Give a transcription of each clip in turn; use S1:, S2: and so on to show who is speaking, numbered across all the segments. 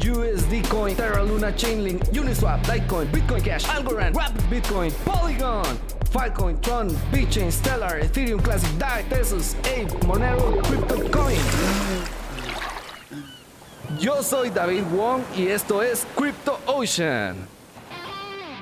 S1: USD Coin, Terra Luna, Chainlink, Uniswap, Litecoin, Bitcoin Cash, Algorand, Rapid Bitcoin, Polygon, Filecoin, Tron, BitChain, Stellar, Ethereum Classic, DAI, Tesos, Ape, Monero, CryptoCoin. Yo soy David Wong y esto es Crypto Ocean.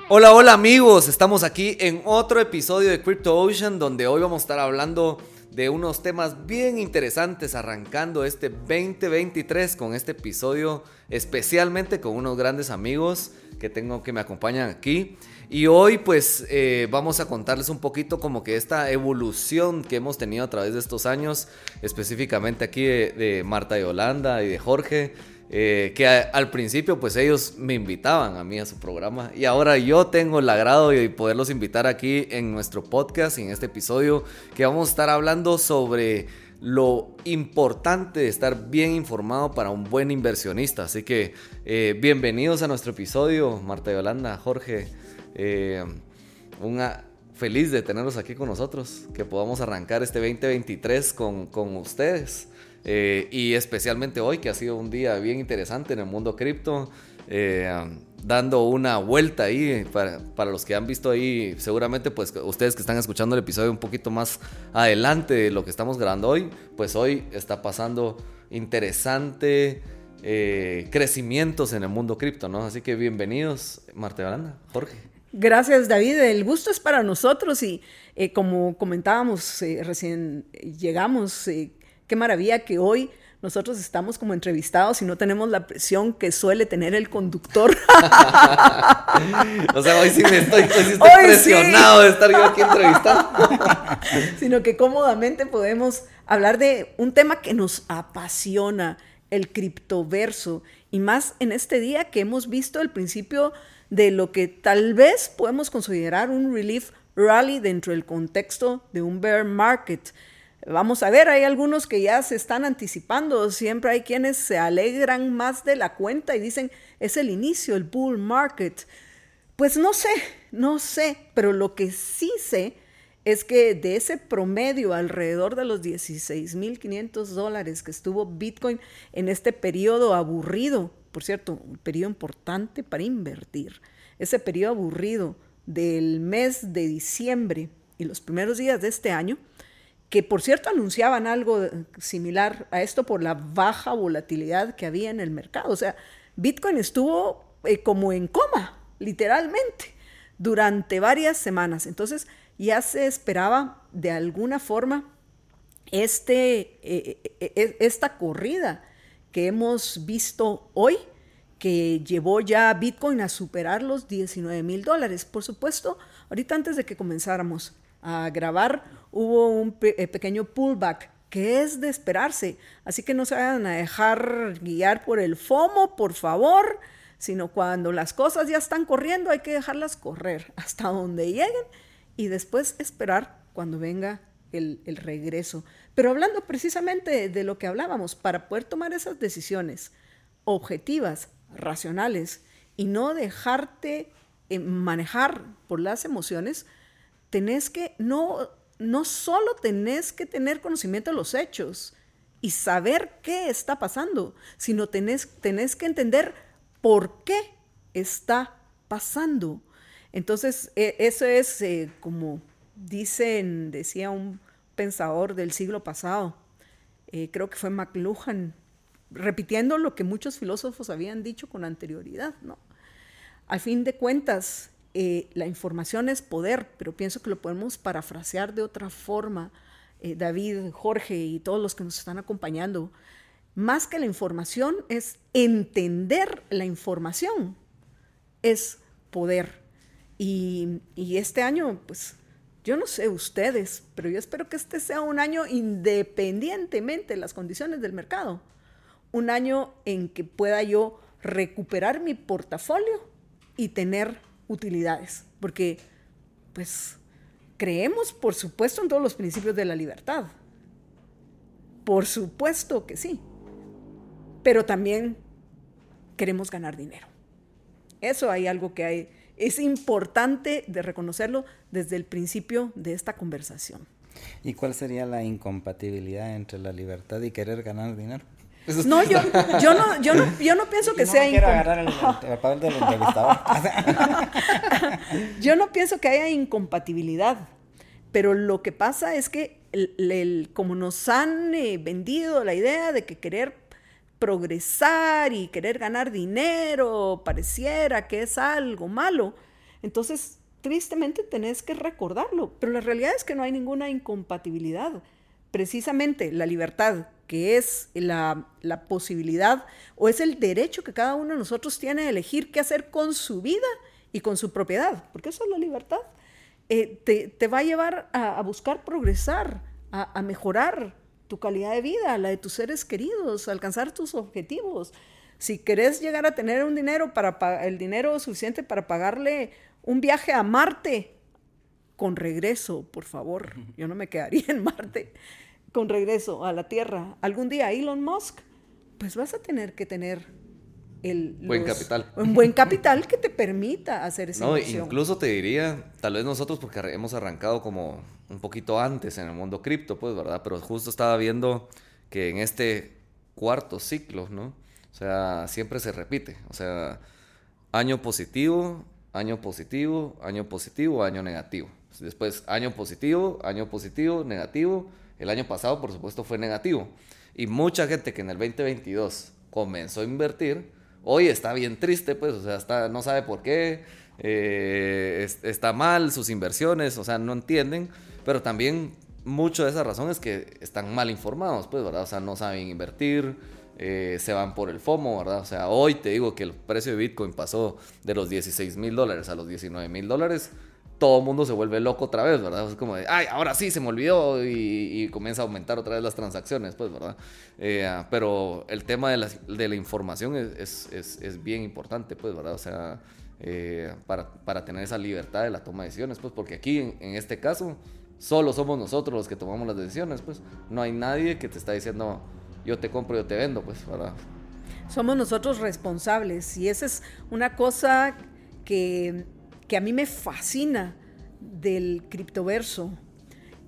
S2: Hola, hola amigos, estamos aquí en otro episodio de Crypto Ocean donde hoy vamos a estar hablando de unos temas bien interesantes arrancando este 2023 con este episodio especialmente con unos grandes amigos que tengo que me acompañan aquí. Y hoy pues eh, vamos a contarles un poquito como que esta evolución que hemos tenido a través de estos años, específicamente aquí de, de Marta y Holanda y de Jorge eh, que al principio pues ellos me invitaban a mí a su programa y ahora yo tengo el agrado de poderlos invitar aquí en nuestro podcast, en este episodio, que vamos a estar hablando sobre lo importante de estar bien informado para un buen inversionista. Así que eh, bienvenidos a nuestro episodio, Marta Yolanda, Jorge. Eh, una, feliz de tenerlos aquí con nosotros, que podamos arrancar este 2023 con, con ustedes. Eh, y especialmente hoy, que ha sido un día bien interesante en el mundo cripto, eh, dando una vuelta ahí para, para, los que han visto ahí, seguramente pues ustedes que están escuchando el episodio un poquito más adelante de lo que estamos grabando hoy, pues hoy está pasando interesante eh, crecimientos en el mundo cripto, ¿no? Así que bienvenidos, Marta Yolanda, Jorge.
S3: Gracias, David. El gusto es para nosotros y como comentábamos, recién llegamos Qué maravilla que hoy nosotros estamos como entrevistados y no tenemos la presión que suele tener el conductor.
S2: o sea, hoy sí me estoy, presionado de estar yo aquí entrevistando.
S3: Sino que cómodamente podemos hablar de un tema que nos apasiona, el criptoverso, y más en este día que hemos visto el principio de lo que tal vez podemos considerar un relief rally dentro del contexto de un bear market. Vamos a ver, hay algunos que ya se están anticipando, siempre hay quienes se alegran más de la cuenta y dicen, es el inicio, el bull market. Pues no sé, no sé, pero lo que sí sé es que de ese promedio alrededor de los 16.500 dólares que estuvo Bitcoin en este periodo aburrido, por cierto, un periodo importante para invertir, ese periodo aburrido del mes de diciembre y los primeros días de este año, que por cierto anunciaban algo similar a esto por la baja volatilidad que había en el mercado. O sea, Bitcoin estuvo eh, como en coma, literalmente, durante varias semanas. Entonces ya se esperaba de alguna forma este, eh, eh, esta corrida que hemos visto hoy, que llevó ya a Bitcoin a superar los 19 mil dólares. Por supuesto, ahorita antes de que comenzáramos a grabar, hubo un eh, pequeño pullback que es de esperarse. Así que no se vayan a dejar guiar por el FOMO, por favor, sino cuando las cosas ya están corriendo hay que dejarlas correr hasta donde lleguen y después esperar cuando venga el, regreso. Pero hablando precisamente de lo que hablábamos, para poder tomar esas decisiones objetivas, racionales, y no dejarte eh, manejar por las emociones, tenés que no no solo tenés que tener conocimiento de los hechos y saber qué está pasando, sino tenés, tenés que entender por qué está pasando. Entonces, e, eso es eh, como dicen, decía un pensador del siglo pasado, eh, creo que fue McLuhan, repitiendo lo que muchos filósofos habían dicho con anterioridad, ¿no? Al fin de cuentas, eh, la información es poder, pero pienso que lo podemos parafrasear de otra forma, eh, David, Jorge y todos los que nos están acompañando. Más que la información es entender la información, es poder. Y, y este año, pues, yo no sé ustedes, pero yo espero que este sea un año independientemente de las condiciones del mercado. Un año en que pueda yo recuperar mi portafolio y tener utilidades, porque pues creemos, por supuesto, en todos los principios de la libertad. Por supuesto que sí. Pero también queremos ganar dinero. Eso hay algo que hay, es importante de reconocerlo desde el principio de esta conversación.
S4: ¿Y cuál sería la incompatibilidad entre la libertad y querer ganar dinero?
S3: No, yo, yo, no, yo, no, yo no pienso que sea
S4: incompatible.
S3: yo no pienso que haya incompatibilidad, pero lo que pasa es que el, como nos han eh, vendido la idea de que querer progresar y querer ganar dinero pareciera que es algo malo, entonces tristemente tenés que recordarlo, pero la realidad es que no hay ninguna incompatibilidad. Precisamente la libertad que es la, posibilidad o es el derecho que cada uno de nosotros tiene de elegir qué hacer con su vida y con su propiedad, porque eso es la libertad, eh, te, va a llevar a, buscar progresar, a, mejorar tu calidad de vida, la de tus seres queridos, a alcanzar tus objetivos. Si querés llegar a tener un dinero para el dinero suficiente para pagarle un viaje a Marte, con regreso, por favor, yo no me quedaría en Marte con regreso a la Tierra algún día Elon Musk, pues vas a tener que tener el
S2: buen capital.
S3: Un buen capital que te permita hacer esa
S2: no, Incluso te diría, tal vez nosotros, porque hemos arrancado como un poquito antes en el mundo cripto, pues, ¿verdad? Pero justo estaba viendo que en este cuarto ciclo, ¿no? O sea, siempre se repite. O sea, año positivo, año positivo, año positivo, año negativo. Después, año positivo, año positivo, negativo el año pasado, por supuesto, fue negativo. Y mucha gente que en el 2022 comenzó a invertir, hoy está bien triste, pues, o sea, está, no sabe por qué, eh, está mal sus inversiones, o sea, no entienden, pero también mucho de esa razón es que están mal informados, pues, ¿verdad? O sea, no saben invertir, eh, se van por el FOMO, ¿verdad? O sea, hoy te digo que el precio de Bitcoin pasó de los 16 mil dólares a los 19 mil dólares todo el mundo se vuelve loco otra vez, ¿verdad? Es como de, ay, ahora sí se me olvidó y, comienza a aumentar otra vez las transacciones, pues, ¿verdad? Eh, pero el tema de la, de la información es, es, es, bien importante, pues, ¿verdad? O sea, eh, para, para, tener esa libertad de la toma de decisiones, pues, porque aquí, en, en, este caso, solo somos nosotros los que tomamos las decisiones, pues, no hay nadie que te está diciendo, yo te compro, yo te vendo, pues, ¿verdad?
S3: Somos nosotros responsables y esa es una cosa que que a mí me fascina del criptoverso,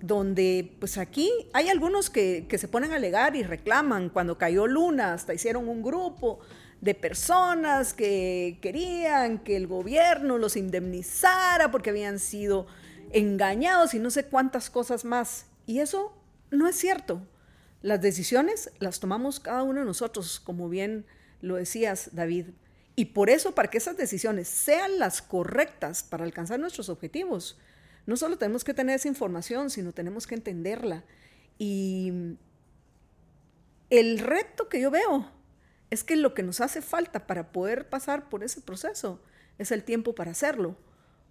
S3: donde pues aquí hay algunos que, se ponen a alegar y reclaman cuando cayó Luna, hasta hicieron un grupo de personas que querían que el gobierno los indemnizara porque habían sido engañados y no sé cuántas cosas más. Y eso no es cierto. Las decisiones las tomamos cada uno de nosotros, como bien lo decías, David. Y por eso, para que esas decisiones sean las correctas para alcanzar nuestros objetivos, no solo tenemos que tener esa información, sino tenemos que entenderla. Y el reto que yo veo es que lo que nos hace falta para poder pasar por ese proceso es el tiempo para hacerlo,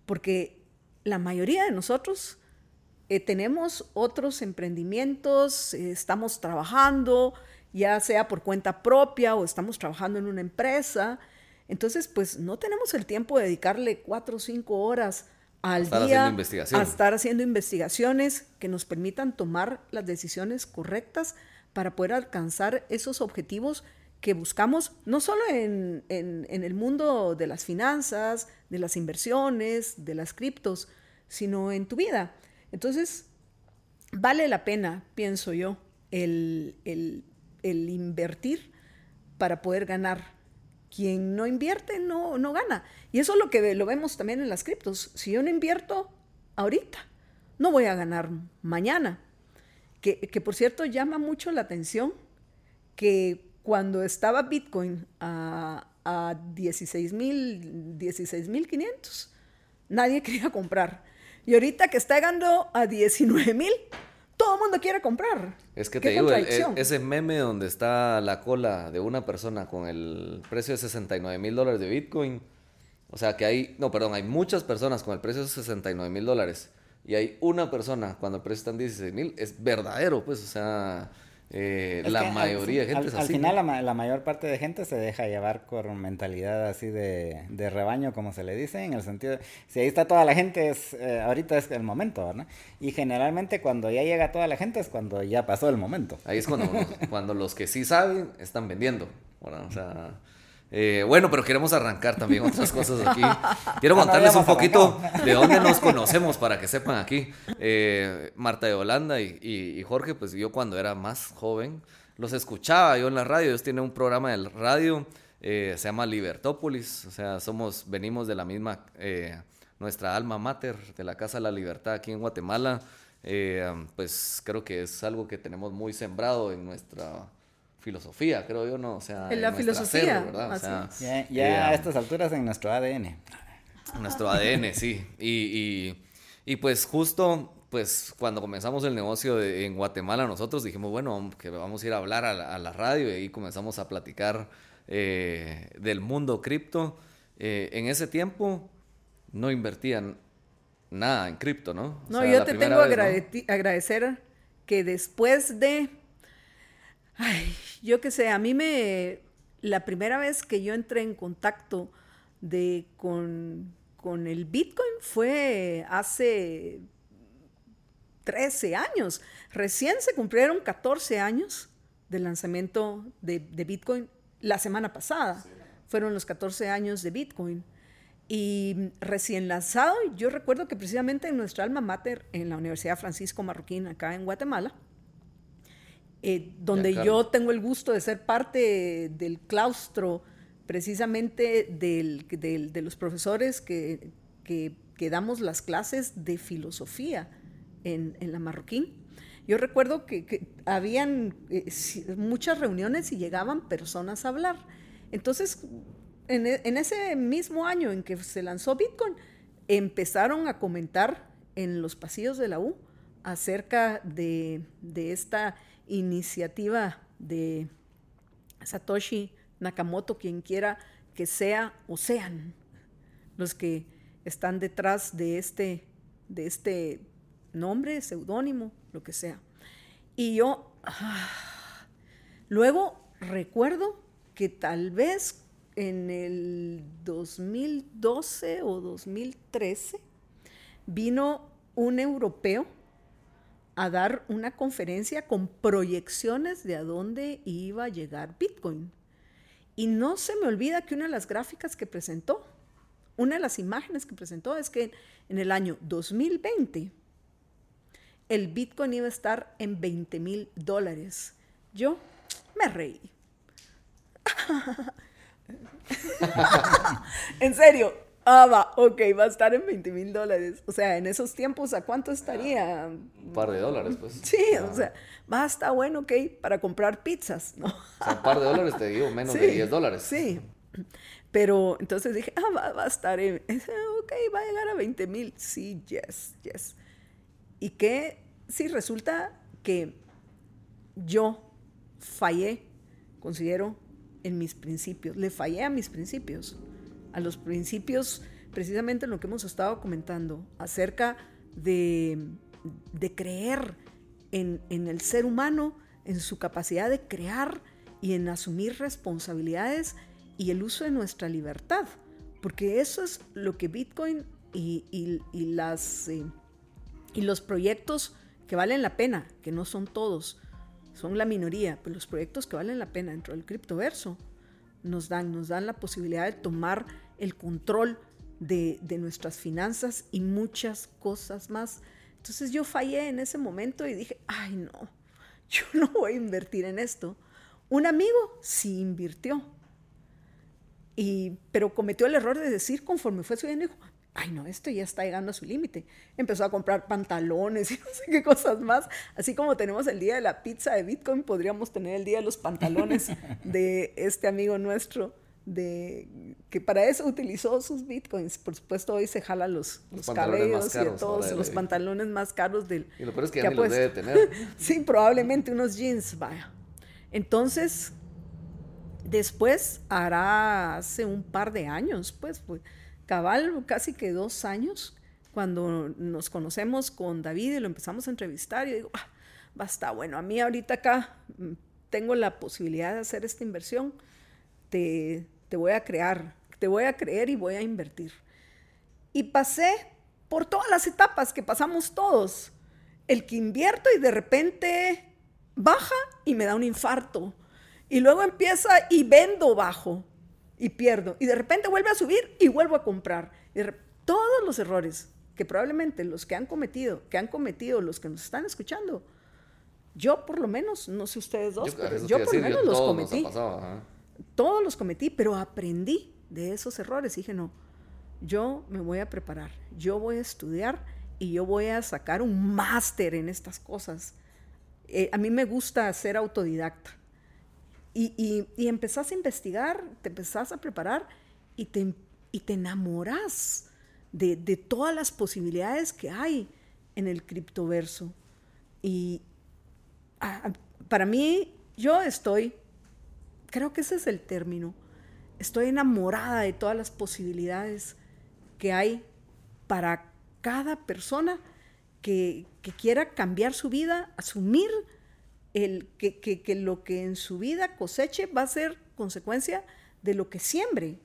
S3: porque la mayoría de nosotros eh, tenemos otros emprendimientos, eh, estamos trabajando, ya sea por cuenta propia o estamos trabajando en una empresa, entonces, pues no tenemos el tiempo de dedicarle cuatro o cinco horas al día a estar haciendo investigaciones que nos permitan tomar las decisiones correctas para poder alcanzar esos objetivos que buscamos, no solo en, en, el mundo de las finanzas, de las inversiones, de las criptos, sino en tu vida. Entonces, vale la pena, pienso yo, el, el, el invertir para poder ganar quien no invierte no, no gana. Y eso es lo que lo vemos también en las criptos. Si yo no invierto ahorita, no voy a ganar mañana. Que, que por cierto llama mucho la atención que cuando estaba Bitcoin a, a 16.500, nadie quería comprar. Y ahorita que está llegando a 19.000, todo el mundo quiere comprar.
S2: Es que te digo, ese meme donde está la cola de una persona con el precio de 69 mil dólares de Bitcoin. O sea que hay, no, perdón, hay muchas personas con el precio de 69 mil dólares. Y hay una persona cuando el precio está en 16 mil. Es verdadero, pues, o sea, eh, la
S4: que al
S2: mayoría de gente
S4: al,
S2: es
S4: al
S2: así.
S4: final
S2: ¿no?
S4: la, la mayor parte de gente se deja llevar con mentalidad así de, de rebaño, como se le dice, en el sentido, de, si ahí está toda la gente, es, eh, ahorita es el momento, ¿verdad? Y generalmente cuando ya llega toda la gente es cuando ya pasó el momento.
S2: Ahí es cuando, cuando los que sí saben están vendiendo. ¿verdad? O sea, eh, bueno, pero queremos arrancar también otras cosas aquí. Quiero
S4: no,
S2: contarles un poquito de dónde nos conocemos para que sepan aquí. Eh, Marta de Holanda y, y- y Jorge, pues yo cuando era más joven los escuchaba yo en la radio. Ellos tienen un programa de radio, eh, se llama Libertópolis. O sea, somos, venimos de la misma, eh, nuestra alma mater de la Casa de la Libertad aquí en Guatemala. Pues creo que es algo que tenemos muy sembrado en nuestra filosofía, creo yo, ¿no? O sea,
S3: En la filosofía,
S2: ¿verdad? O sea.
S4: Ya, ya
S2: eh,
S4: a estas alturas en nuestro ADN.
S2: nuestro ADN, sí. Y, y- y, pues justo, pues cuando comenzamos el negocio de- en Guatemala, nosotros dijimos, bueno, que vamos a ir a hablar a la, a la radio y ahí comenzamos a platicar eh, del mundo cripto. Eh, en ese tiempo no invertían nada en cripto, ¿no? O
S3: No,
S2: sea,
S3: yo te tengo agradeti- agradecer que después de, ay, yo qué sé, a mí me, la primera vez que yo entré en contacto de, con, con el Bitcoin fue hace 13 años. Recién se cumplieron 14 años del lanzamiento de, de Bitcoin la semana pasada. Fueron los 14 años de Bitcoin. Y recién lanzado, yo recuerdo que precisamente en nuestra alma mater, en la Universidad Francisco Marroquín, acá en Guatemala, eh, donde
S2: Ya,
S3: yo tengo el gusto de ser parte del claustro precisamente del- del- de los profesores que, que- que damos las clases de filosofía en, en la Marroquín. Yo recuerdo que, que habían eh, muchas reuniones y llegaban personas a hablar. Entonces, en, e- en ese mismo año en que se lanzó Bitcoin, empezaron a comentar en los pasillos de la U acerca de, de esta iniciativa de Satoshi Nakamoto, quien quiera que sea o sean los que están detrás de este, de este nombre, seudónimo, lo que sea. Y yo, luego recuerdo que tal vez en el 2012 o 2013 vino un europeo a dar una conferencia con proyecciones de a dónde iba a llegar Bitcoin. Y no se me olvida que una de las gráficas que presentó, una de las imágenes que presentó es que en el año 2020 el Bitcoin iba a estar en 20 mil dólares. Yo me reí. en serio. Ah, va, ok, va a estar en 20 mil dólares. O sea, en esos tiempos, ¿a cuánto estaría?
S2: Un par de dólares, pues.
S3: Sí, o sea, va a estar bueno, ok, para comprar pizzas, ¿no?
S2: O sea, un par de dólares te digo, menos
S3: Sí,
S2: de 10 dólares.
S3: Sí. Pero entonces dije, ah, va, va a estar en, ok, va a llegar a 20 mil. Sí, yes, yes. Y que sí, resulta que yo fallé, considero, en mis principios. Le fallé a mis principios. A los principios, precisamente en lo que hemos estado comentando, acerca de, de creer en, en el ser humano, en su capacidad de crear y en asumir responsabilidades y el uso de nuestra libertad. Porque eso es lo que Bitcoin y, y- y las, eh, y los proyectos que valen la pena, que no son todos, son la minoría, pero los proyectos que valen la pena dentro del criptoverso nos dan, nos dan la posibilidad de tomar el control de, de nuestras finanzas y muchas cosas más. Entonces yo fallé en ese momento y dije, ay no, yo no voy a invertir en esto. Un amigo sí invirtió, y, pero cometió el error de decir conforme fue subiendo, dijo, ay no, esto ya está llegando a su límite. Empezó a comprar pantalones y no sé qué cosas más. Así como tenemos el día de la pizza de Bitcoin, podríamos tener el día de los pantalones de este amigo nuestro, de, que para eso utilizó sus Bitcoins. Por supuesto, hoy se jala los,
S2: Los
S3: los cabellos y todos los pantalones más caros del...
S2: Y lo peor es que
S3: que
S2: ya ni los debe tener.
S3: Sí, probablemente unos jeans, vaya. Entonces, después hará hace un par de años, pues, pues, cabal, casi que dos años, cuando nos conocemos con David y lo empezamos a entrevistar, y digo, "Ah, basta, bueno, a mí ahorita acá mm, tengo la posibilidad de hacer esta inversión, te, te voy a crear, te voy a creer y voy a invertir. Y pasé por todas las etapas que pasamos todos. El que invierto y de repente baja y me da un infarto. Y luego empieza y vendo bajo y pierdo. Y de repente vuelve a subir y vuelvo a comprar. todos los errores que probablemente los que han cometido, que han cometido los que nos están escuchando, yo por lo menos, no sé ustedes dos, yo, pero yo por lo menos los cometí. Todos los cometí, pero aprendí de esos errores. dije, no, yo me voy a preparar, yo voy a estudiar y yo voy a sacar un máster en estas cosas. Eh, a mí me gusta ser autodidacta. Y, y, empezás a investigar, te empezás a preparar y te, y te enamoras de, de, todas las posibilidades que hay en el criptoverso. Y para mí, yo estoy, creo que ese es el término, estoy enamorada de todas las posibilidades que hay para cada persona que, quiera cambiar su vida, asumir el, que, que, lo que en su vida coseche va a ser consecuencia de lo que siembre,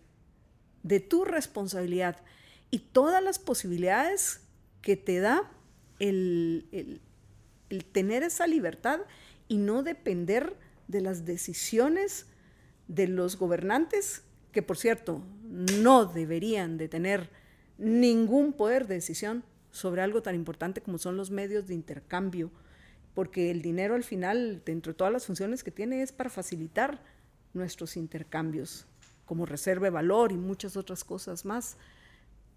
S3: de tu responsabilidad. Y todas las posibilidades que te da el, el, el tener esa libertad y no depender de las decisiones de los gobernantes, que por cierto no deberían de tener ningún poder de decisión sobre algo tan importante como son los medios de intercambio, porque el dinero al final, dentro de todas las funciones que tiene, es para facilitar nuestros intercambios, como reserva de valor y muchas otras cosas más.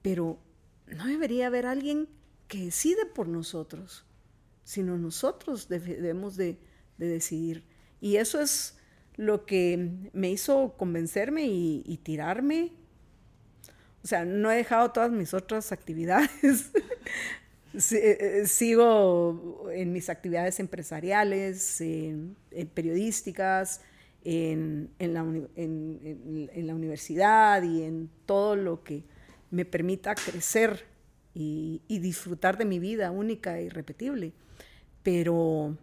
S3: Pero no debería haber alguien que decide por nosotros, sino nosotros debemos de, decidir. Y eso es lo que me hizo convencerme y tirarme o sea, no he dejado todas mis otras actividades. Eh, eh, sigo en mis actividades empresariales, en, periodísticas, en, la universidad y en todo lo que me permita crecer y, disfrutar de mi vida única e irrepetible. Pero,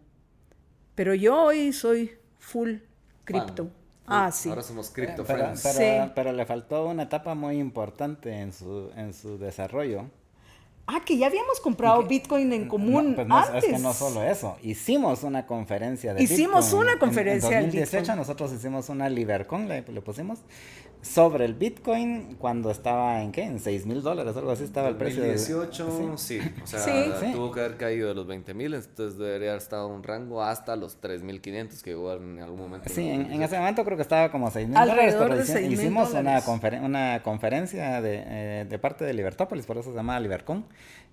S3: pero yo hoy soy full cripto. Ah, sí.
S2: Ahora somos crypto
S4: pero,
S2: friends.
S4: Pero, le faltó una etapa muy importante en su, en su desarrollo.
S3: Ah, que ya habíamos comprado Bitcoin en común no, pues antes.
S4: Es que no solo eso, hicimos una conferencia de
S3: Hicimos una conferencia
S4: en, en 2018 nosotros hicimos una LiberCon, le, le, pusimos, sobre el Bitcoin cuando estaba en qué, en 6 mil dólares, algo así estaba el precio.
S2: En 2018, sí. o sea, tuvo que haber caído de los 20 mil, entonces debería haber estado un rango hasta los 3.500 que igual en algún momento.
S4: Sí, en, ese momento creo que estaba como 6 mil dólares, pero hicimos una, una conferencia de, eh, de parte de Libertópolis, por eso se llama LiberCon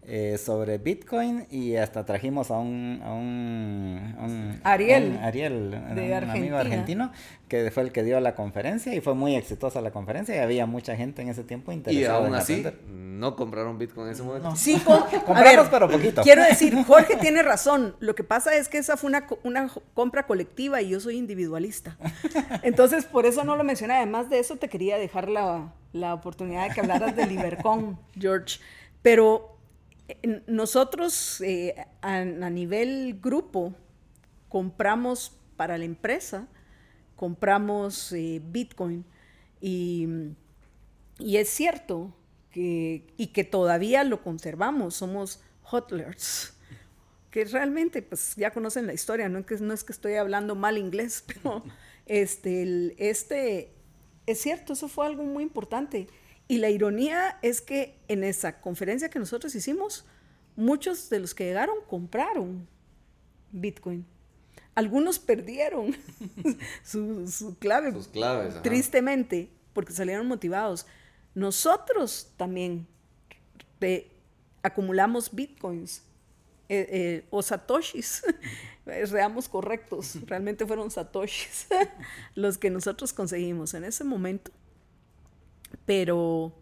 S4: eh, sobre Bitcoin y hasta trajimos a un, a un,
S3: Ariel,
S4: Ariel un, amigo argentino que fue el que dio la conferencia y fue muy exitosa la conferencia y había mucha gente en ese tiempo interesada.
S2: Y aún así, no compraron Bitcoin en ese momento.
S3: Sí, compramos pero poquito. Quiero decir, Jorge tiene razón. Lo que pasa es que esa fue una, una compra colectiva y yo soy individualista. Entonces, por eso no lo mencioné. Además de eso, te quería dejar la, la oportunidad de que hablaras de Libercon, George. Pero nosotros eh, a, nivel grupo compramos para la empresa, compramos eh, Bitcoin y, es cierto que, y que todavía lo conservamos, somos hotlers, que realmente pues ya conocen la historia, no es que, no es que estoy hablando mal inglés, pero este, este, es cierto, eso fue algo muy importante. Y la ironía es que en esa conferencia que nosotros hicimos, muchos de los que llegaron compraron Bitcoin. Algunos perdieron su, clave.
S2: Sus claves.
S3: Tristemente, porque salieron motivados. Nosotros también acumulamos bitcoins eh, eh, o satoshis. Seamos correctos, realmente fueron satoshis los que nosotros conseguimos en ese momento. Pero,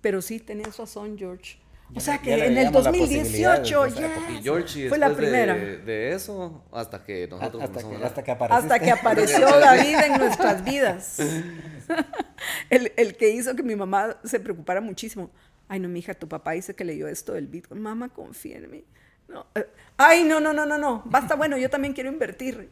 S3: pero sí, tenías razón, George. O sea que en el 2018 ya.
S2: Y George, fue la primera. De, eso, hasta que nosotros
S4: hasta,
S2: que,
S4: hasta, que
S3: hasta que apareció David en nuestras vidas. el, el, que hizo que mi mamá se preocupara muchísimo. Ay, no, mija, tu papá dice que leyó esto del Bitcoin. Mamá, confía en mí. No, eh, ay, no, no, no, no, no. Basta, bueno, yo también quiero invertir.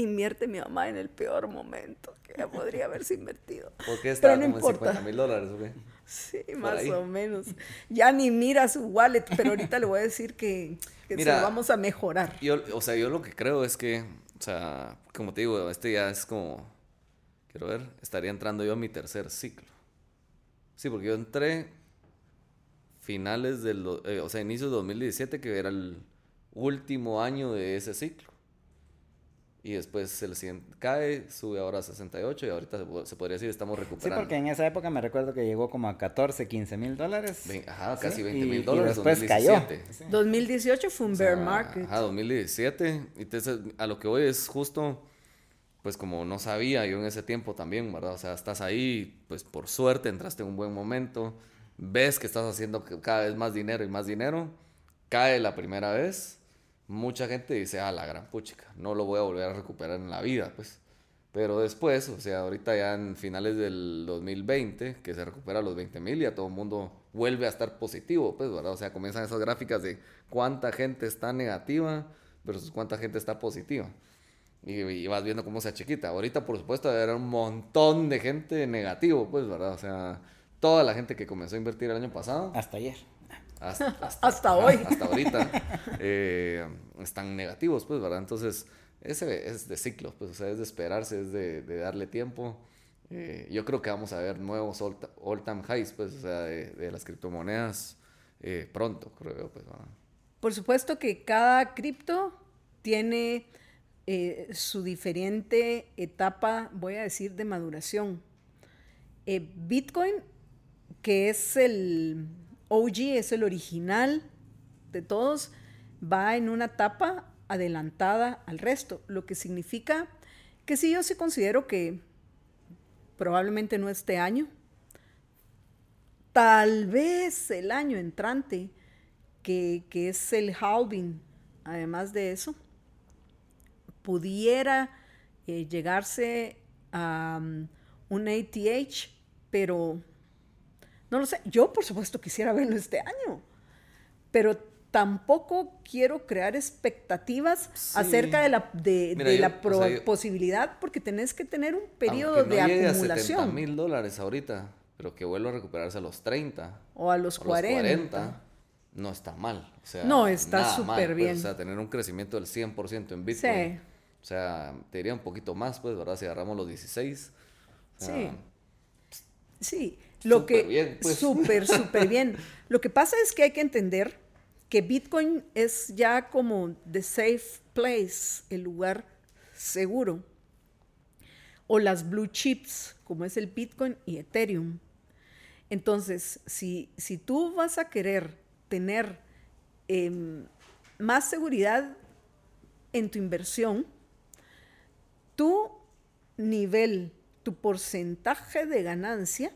S3: Invierte mi mamá en el peor momento que podría haberse invertido.
S2: ¿Por qué
S3: Pero
S2: está
S3: no
S2: como en
S3: importa.
S2: 50 mil dólares? güey?
S3: Sí,
S2: Por
S3: más
S2: ahí.
S3: o menos. Ya ni mira su wallet, pero ahorita le voy a decir que, que se lo vamos a mejorar.
S2: Yo, o sea, yo lo que creo es que, o sea, como te digo, este ya es como, quiero ver, estaría entrando yo a mi tercer ciclo. Sí, porque yo entré finales del, eh, o sea, inicios de 2017, que era el último año de ese ciclo. Y después el siguiente cae, sube ahora a 68 y ahorita se, po- se podría decir estamos
S4: Sí,
S2: recuperando.
S4: porque en esa época me recuerdo que llegó como a 14, 15 mil dólares.
S2: Ajá, casi
S4: Sí,
S2: 20
S4: y-
S2: mil
S4: y
S2: dólares.
S4: después cayó.
S2: 2017.
S4: Sí.
S3: 2018 fue un
S2: O
S3: bear
S2: sea,
S3: market.
S2: Ajá, 2017. Entonces, a lo que voy es justo, pues como no sabía yo en ese tiempo también, ¿verdad? O sea, estás ahí, pues por suerte entraste en un buen momento, ves que estás haciendo cada vez más dinero y más dinero, cae la primera vez, mucha gente dice, ah, la gran puchica, no lo voy a volver a recuperar en la vida, pues. Pero después, o sea, ahorita ya en finales del 2020, que se recupera los 20 mil, ya todo el mundo vuelve a estar positivo, pues, ¿verdad? O sea, comienzan esas gráficas de cuánta gente está negativa versus cuánta gente está positiva. Y, y vas viendo cómo se achiquita. Ahorita, por supuesto, era un montón de gente negativo, pues, ¿verdad? O sea, toda la gente que comenzó a invertir el año pasado,
S4: Hasta ayer.
S2: hasta,
S3: Hasta hoy.
S2: hasta ahorita, eh, están negativos, pues, ¿verdad? Entonces, ese es de ciclo, pues, o sea, es de esperarse, es de, de darle tiempo. Eh, yo creo que vamos a ver nuevos all- all-time highs, pues, o sea, de, de las criptomonedas eh, pronto, creo pues, ¿verdad?
S3: Por supuesto que cada cripto tiene eh, su diferente etapa, voy a decir, de maduración. Bitcoin, que es el OG, es el original de todos, va en una etapa adelantada al resto, lo que significa que sí, yo sí considero que probablemente no este año, tal vez el año entrante, que, que es el halving, además de eso, pudiera eh, llegarse a um, un ATH, pero no lo sé. Yo, por supuesto, quisiera verlo este año, pero tampoco quiero crear expectativas
S2: Sí.
S3: acerca de la, de,
S2: Mira,
S3: de
S2: yo-
S3: la
S2: o
S3: pro-
S2: sea, yo-
S3: posibilidad, porque tenés que tener un periodo de acumulación.
S2: 70 mil dólares ahorita, pero que vuelva a recuperarse a los 30
S3: o a los
S2: o
S3: 40.
S2: no está mal. O sea,
S3: No, está súper
S2: pues,
S3: bien.
S2: o sea, tener un crecimiento del 100% en Bitcoin.
S3: Sí.
S2: O sea, te diría un poquito más, pues, ¿verdad? Si agarramos los 16. o sea,
S3: Sí. Sí, lo que
S2: bien, pues.
S3: súper súper bien. Lo que pasa es que hay que entender que Bitcoin es ya como the safe place, el lugar seguro. O las blue chips, como es el Bitcoin y Ethereum. Entonces, si, si tú vas a querer tener em, más seguridad en tu inversión, tu nivel, tu porcentaje de ganancia,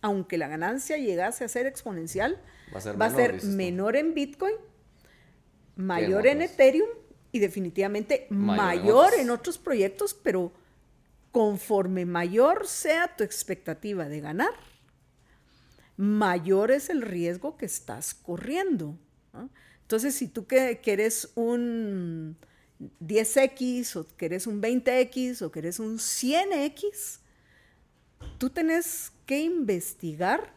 S3: aunque la ganancia llegase a ser exponencial,
S2: Va a ser
S3: va a
S2: menor,
S3: ser en Bitcoin, mayor en. Ethereum y definitivamente
S2: Mayor en
S3: mayor
S2: otros.
S3: en otros proyectos, pero conforme mayor sea tu expectativa de ganar, mayor es el riesgo que estás corriendo. ¿no? Entonces, si tú que, que eres un 10X o que eres un 20X o que eres un 100X, tú tenés que investigar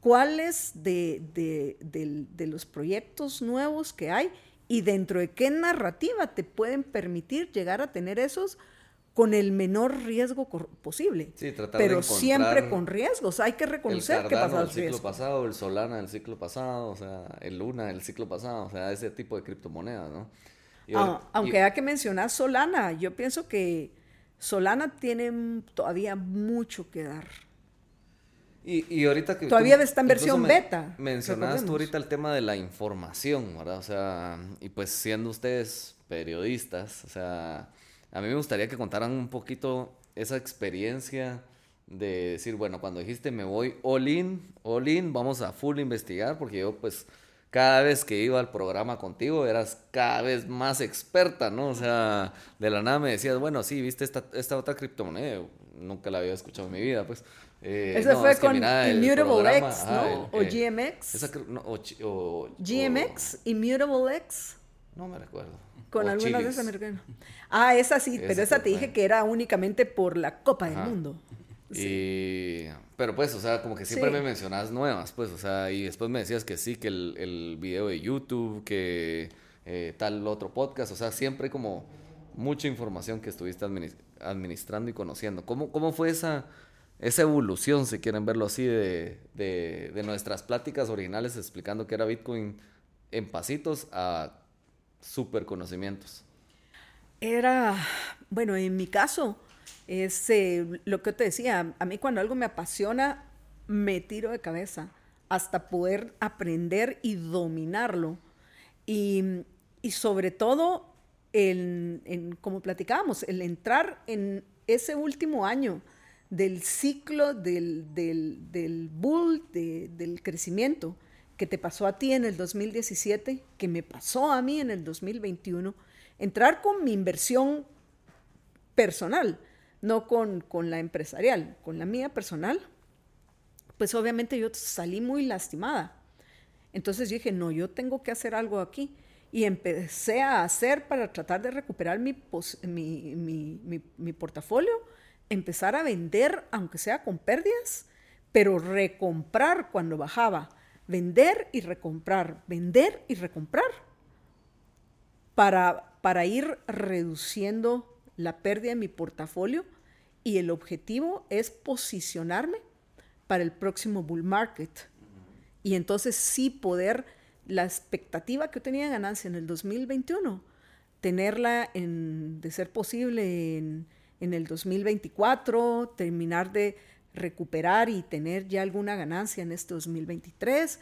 S3: cuáles de, de- los proyectos nuevos que hay y dentro de qué narrativa te pueden permitir llegar a tener esos con el menor riesgo posible.
S2: Sí, tratar de
S3: Pero siempre con riesgos. Hay que reconocer que pasa el
S2: ciclo
S3: riesgo.
S2: pasado, el Solana del ciclo pasado, o sea, el Luna del ciclo pasado, o sea, ese tipo de criptomonedas, ¿no? Y
S3: Ah, aunque
S2: y-
S3: hay que mencionar Solana, yo pienso que Solana tiene todavía mucho que dar.
S2: Y, y ahorita que...
S3: Todavía
S2: tú-
S3: está en versión beta,
S2: Mencionabas tú ahorita el tema de la información, ¿verdad? O sea, y pues siendo ustedes periodistas, o sea, a mí me gustaría que contaran un poquito esa experiencia de decir, bueno, cuando dijiste me voy all in, all in, vamos a full investigar, porque yo pues cada vez que iba al programa contigo eras cada vez más experta, ¿no? O sea, de la nada me decías, bueno, sí, viste esta, esta otra criptomoneda, nunca la había escuchado en mi vida, pues.
S3: Eh, Eso fue con Immutable X, ¿no? o GMX. o, GMX, Immutable X.
S2: No me recuerdo.
S3: Con alguna de esas americanas. Ah, esa sí, pero esa te dije que era únicamente por la Copa del Mundo.
S2: Y, pero pues, o sea, como que siempre me mencionabas nuevas, pues, o sea, y después me decías que sí, que el, el video de YouTube, que eh, tal otro podcast, o sea, siempre como mucha información que estuviste administrando y conociendo. ¿Cómo, cómo fue esa, esa evolución, si quieren verlo así, de, de, de nuestras pláticas originales explicando qué era Bitcoin en pasitos a super conocimientos?
S3: Era, bueno, en mi caso, es eh, lo que te decía, a mí cuando algo me apasiona, me tiro de cabeza hasta poder aprender y dominarlo. Y, sobre todo, en, como platicábamos, el entrar en ese último año del ciclo del, del, bull, del crecimiento, que te pasó a ti en el 2017, que me pasó a mí en el 2021, entrar con mi inversión personal, no con, con la empresarial, con la mía personal, pues obviamente yo salí muy lastimada. Entonces dije, no, yo tengo que hacer algo aquí. Y empecé a hacer para tratar de recuperar mi, mi, mi, mi, portafolio, empezar a vender, aunque sea con pérdidas, pero recomprar cuando bajaba. Vender y recomprar, vender y recomprar. Para, para ir reduciendo la pérdida de mi portafolio y el objetivo es posicionarme para el próximo bull market. Y entonces sí poder, la expectativa que tenía de ganancia en el 2021, tenerla en, de ser posible en, en el 2024, terminar de recuperar y tener ya alguna ganancia en este 2023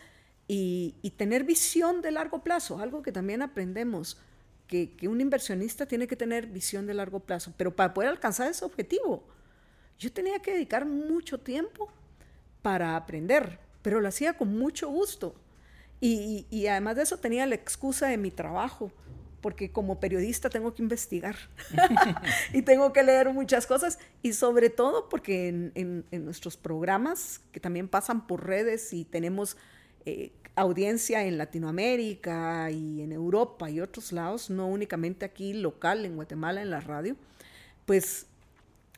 S3: y, y, tener visión de largo plazo, algo que también aprendemos que, un inversionista tiene que tener visión de largo plazo, pero para poder alcanzar ese objetivo, yo tenía que dedicar mucho tiempo para aprender, pero lo hacía con mucho gusto. Y, y, además de eso tenía la excusa de mi trabajo, porque como periodista tengo que investigar y tengo que leer muchas cosas y sobre todo porque en, en, nuestros programas que también pasan por redes y tenemos eh, audiencia en Latinoamérica y en Europa y otros lados, no únicamente aquí local en Guatemala en la radio, pues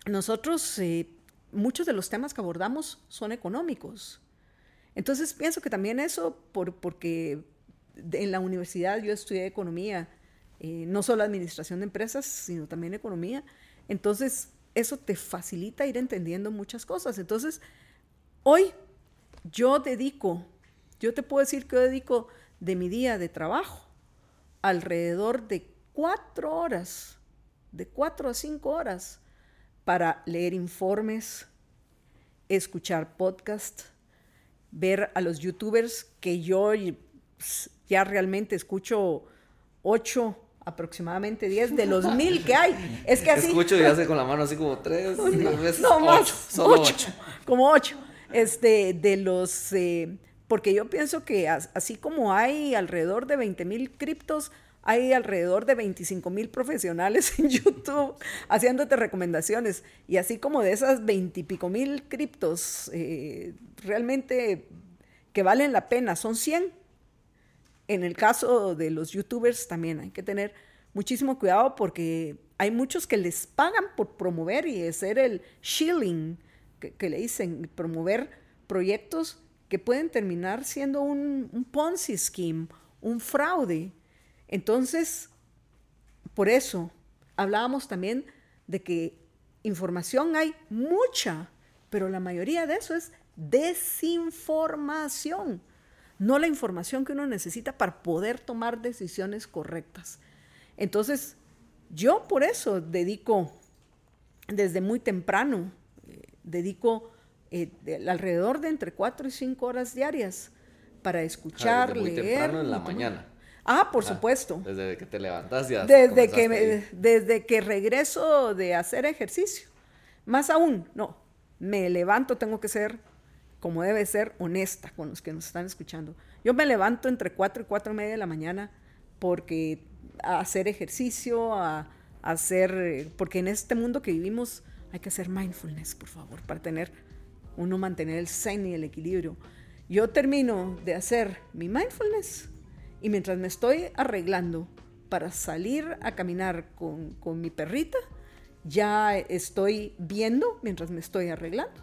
S3: nosotros, eh, muchos de los temas que abordamos son económicos. Entonces pienso que también eso, por, porque en la universidad yo estudié economía, eh, no solo administración de empresas, sino también economía, entonces eso te facilita ir entendiendo muchas cosas. Entonces, hoy yo dedico yo te puedo decir que yo dedico de mi día de trabajo alrededor de cuatro horas, de cuatro a cinco horas, para leer informes, escuchar podcast, ver a los youtubers que yo ya realmente escucho ocho aproximadamente diez de los mil que hay. Es que así.
S2: Escucho y hace con la mano así como tres, veces no,
S3: ocho, solo ocho, Como ocho. Este, de los eh, porque yo pienso que así como hay alrededor de 20 mil criptos, hay alrededor de 25 mil profesionales en YouTube haciéndote recomendaciones. Y así como de esas 20 y pico mil criptos eh, realmente que valen la pena, son 100. En el caso de los youtubers también hay que tener muchísimo cuidado porque hay muchos que les pagan por promover y hacer el shilling, que, que le dicen, promover proyectos que pueden terminar siendo un, Ponzi scheme, un fraude. Entonces, por eso hablábamos también de que información hay mucha, pero la mayoría de eso es desinformación, no la información que uno necesita para poder tomar decisiones correctas. Entonces, yo por eso dedico desde muy temprano, eh, dedico eh, alrededor de entre cuatro y cinco horas diarias para escuchar,
S2: muy temprano en la mañana.
S3: Ah, por supuesto.
S2: Desde que te levantas ya.
S3: Desde que, desde que regreso de hacer ejercicio. Más aún, no, me levanto, tengo que ser como debe ser, honesta con los que nos están escuchando. Yo me levanto entre 4 y 4 y media de la mañana porque a hacer ejercicio, a, a hacer, porque en este mundo que vivimos hay que hacer mindfulness, por favor, para tener, uno mantener el zen y el equilibrio. Yo termino de hacer mi mindfulness y mientras me estoy arreglando para salir a caminar con, con mi perrita, ya estoy viendo mientras me estoy arreglando.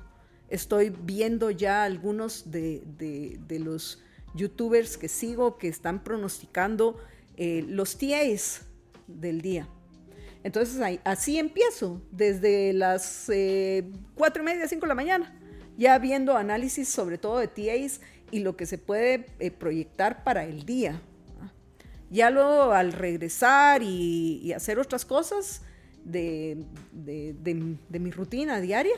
S3: Estoy viendo ya algunos de, de, los youtubers que sigo que están pronosticando eh, los TAs del día. Entonces ahí, así empiezo, desde las eh, cuatro y media, 5 de la mañana, ya viendo análisis sobre todo de TAs y lo que se puede eh, proyectar para el día. Ya luego al regresar y, y hacer otras cosas de, de, de, de mi rutina diaria,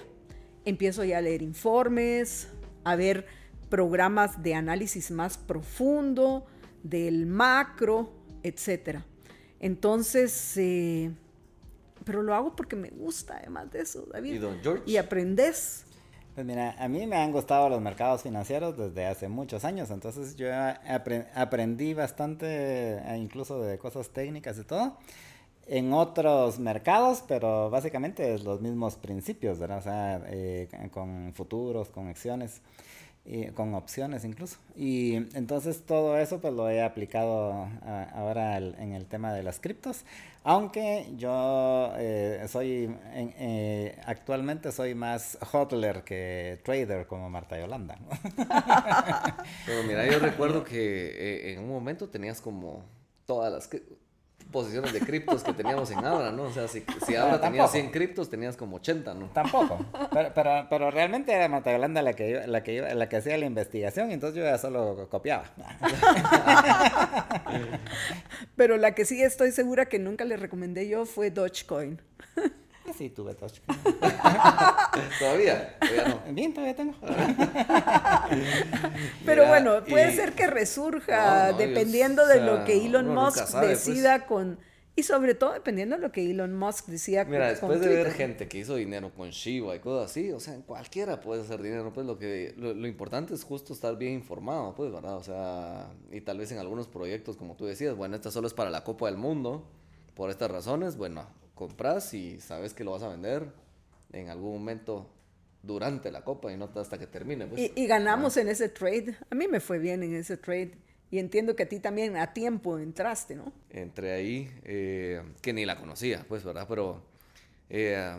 S3: empiezo ya a leer informes, a ver programas de análisis más profundo, del macro, etc. Entonces, eh, pero lo hago porque me gusta además de eso, David.
S2: ¿Y don George?
S3: Y aprendes.
S4: Pues mira, a mí me han gustado los mercados financieros desde hace muchos años, entonces yo apre aprendí bastante, eh, incluso de cosas técnicas y todo, en otros mercados, pero básicamente es los mismos principios, ¿verdad? O sea, eh, con futuros, con acciones con opciones incluso. Y entonces todo eso pues lo he aplicado a, ahora al, en el tema de las criptos, aunque yo eh, soy en, eh, actualmente soy más hodler que trader como Marta Yolanda.
S2: Pero mira, yo recuerdo que eh, en un momento tenías como todas las posiciones de criptos que teníamos en Abra, ¿no? O sea, si, si Abra tenía 100 criptos, tenías como 80, ¿no?
S4: Tampoco. Pero, pero, pero realmente era Marta Yolanda la que, la, que, la que hacía la investigación, entonces yo ya solo copiaba.
S3: pero la que sí estoy segura que nunca le recomendé yo fue Dogecoin.
S4: Sí, tuve Dogecoin.
S2: ¿Todavía? Todavía no.
S4: Bien, todavía tengo.
S3: Pero
S2: Mira,
S3: bueno, puede
S2: y-
S3: ser que resurja
S2: No, no,
S3: dependiendo de
S2: sea,
S3: lo que Elon Musk
S2: sabe, pues.
S3: decida con... Y sobre todo dependiendo de lo que Elon Musk decida con-
S2: Mira,
S3: con
S2: después de ver gente que hizo dinero con Shiba y cosas así, o sea, en cualquiera puede hacer dinero, pues lo que lo, lo importante es justo estar bien informado, pues, ¿verdad? O sea, y tal vez en algunos proyectos, como tú decías, bueno, esta solo es para la Copa del Mundo, por estas razones, bueno, compras y sabes que lo vas a vender en algún momento durante la Copa y no hasta que termine, pues.
S3: Y, y ganamos en ese trade. A mí me fue bien en ese trade. Y entiendo que a ti también a tiempo entraste, ¿no?
S2: entre ahí, eh, que ni la conocía, pues, ¿verdad? Pero, eh,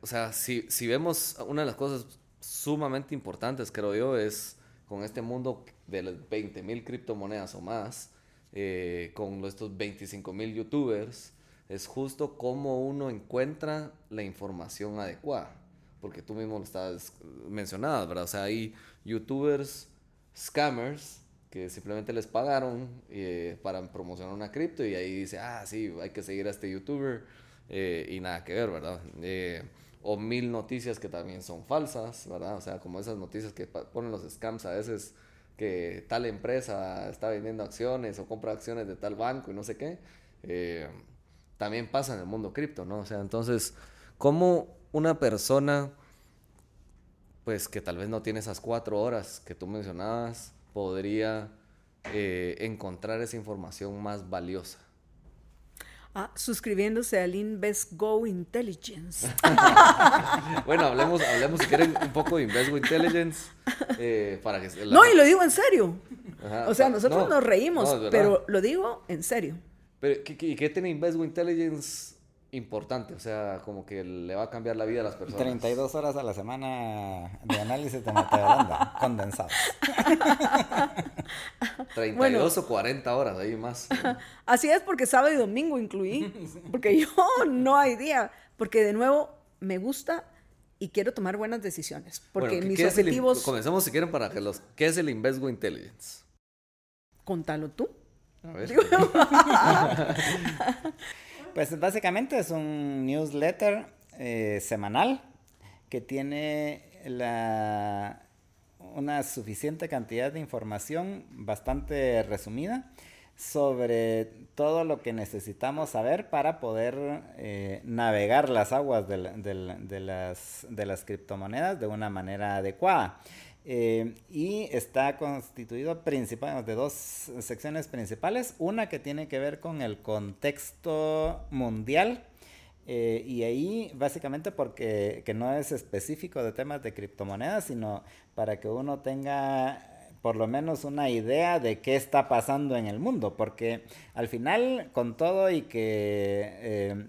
S2: o sea, si, si vemos una de las cosas sumamente importantes, creo yo, es con este mundo de las 20 mil criptomonedas o más, eh, con estos 25 mil youtubers, es justo cómo uno encuentra la información adecuada. Porque tú mismo lo estabas mencionando, ¿verdad? O sea, hay youtubers scammers que simplemente les pagaron eh, para promocionar una cripto y ahí dice, ah, sí, hay que seguir a este youtuber eh, y nada que ver, ¿verdad? Eh, o mil noticias que también son falsas, ¿verdad? O sea, como esas noticias que ponen los scams a veces que tal empresa está vendiendo acciones o compra acciones de tal banco y no sé qué. También pasa en el mundo cripto, ¿no? O sea, entonces, ¿cómo una persona pues que tal vez no tiene esas cuatro horas que tú mencionabas, podría eh, encontrar esa información más valiosa.
S3: Ah, suscribiéndose al InvestGo Intelligence.
S2: Bueno, hablemos, hablemos si quieren un poco de Invesgo Intelligence eh, para que... la-
S3: No, y lo digo en serio.
S2: Ajá,
S3: O sea, nosotros
S2: no,
S3: nos reímos,
S2: no,
S3: pero lo digo en serio.
S2: Pero, ¿qué, qué, qué tiene Invesgo Intelligence importante? O sea, como que le va a cambiar la vida a las personas.
S4: 32 horas a la semana de análisis de Marta Yolanda, condensados.
S2: 32 o 40 horas, ahí más.
S3: Así es porque sábado y domingo incluí, porque yo no hay día, porque de nuevo me gusta y quiero tomar buenas decisiones, porque
S2: Bueno, ¿qué-
S3: mis
S2: es el
S3: objetivos,
S2: comencemos si quieren para que los... ¿Qué es el Invesgo Intelligence?
S3: contalo tú.
S2: A ver.
S4: Pues básicamente es un newsletter eh, semanal que tiene la, una suficiente cantidad de información bastante resumida sobre todo lo que necesitamos saber para poder eh, navegar las aguas de, las, de las criptomonedas de una manera adecuada. Eh, y está constituido principal, de dos secciones principales. Una que tiene que ver con el contexto mundial. Eh, y ahí básicamente porque que no es específico de temas de criptomonedas, sino para que uno tenga por lo menos una idea de qué está pasando en el mundo, porque al final con todo y que eh,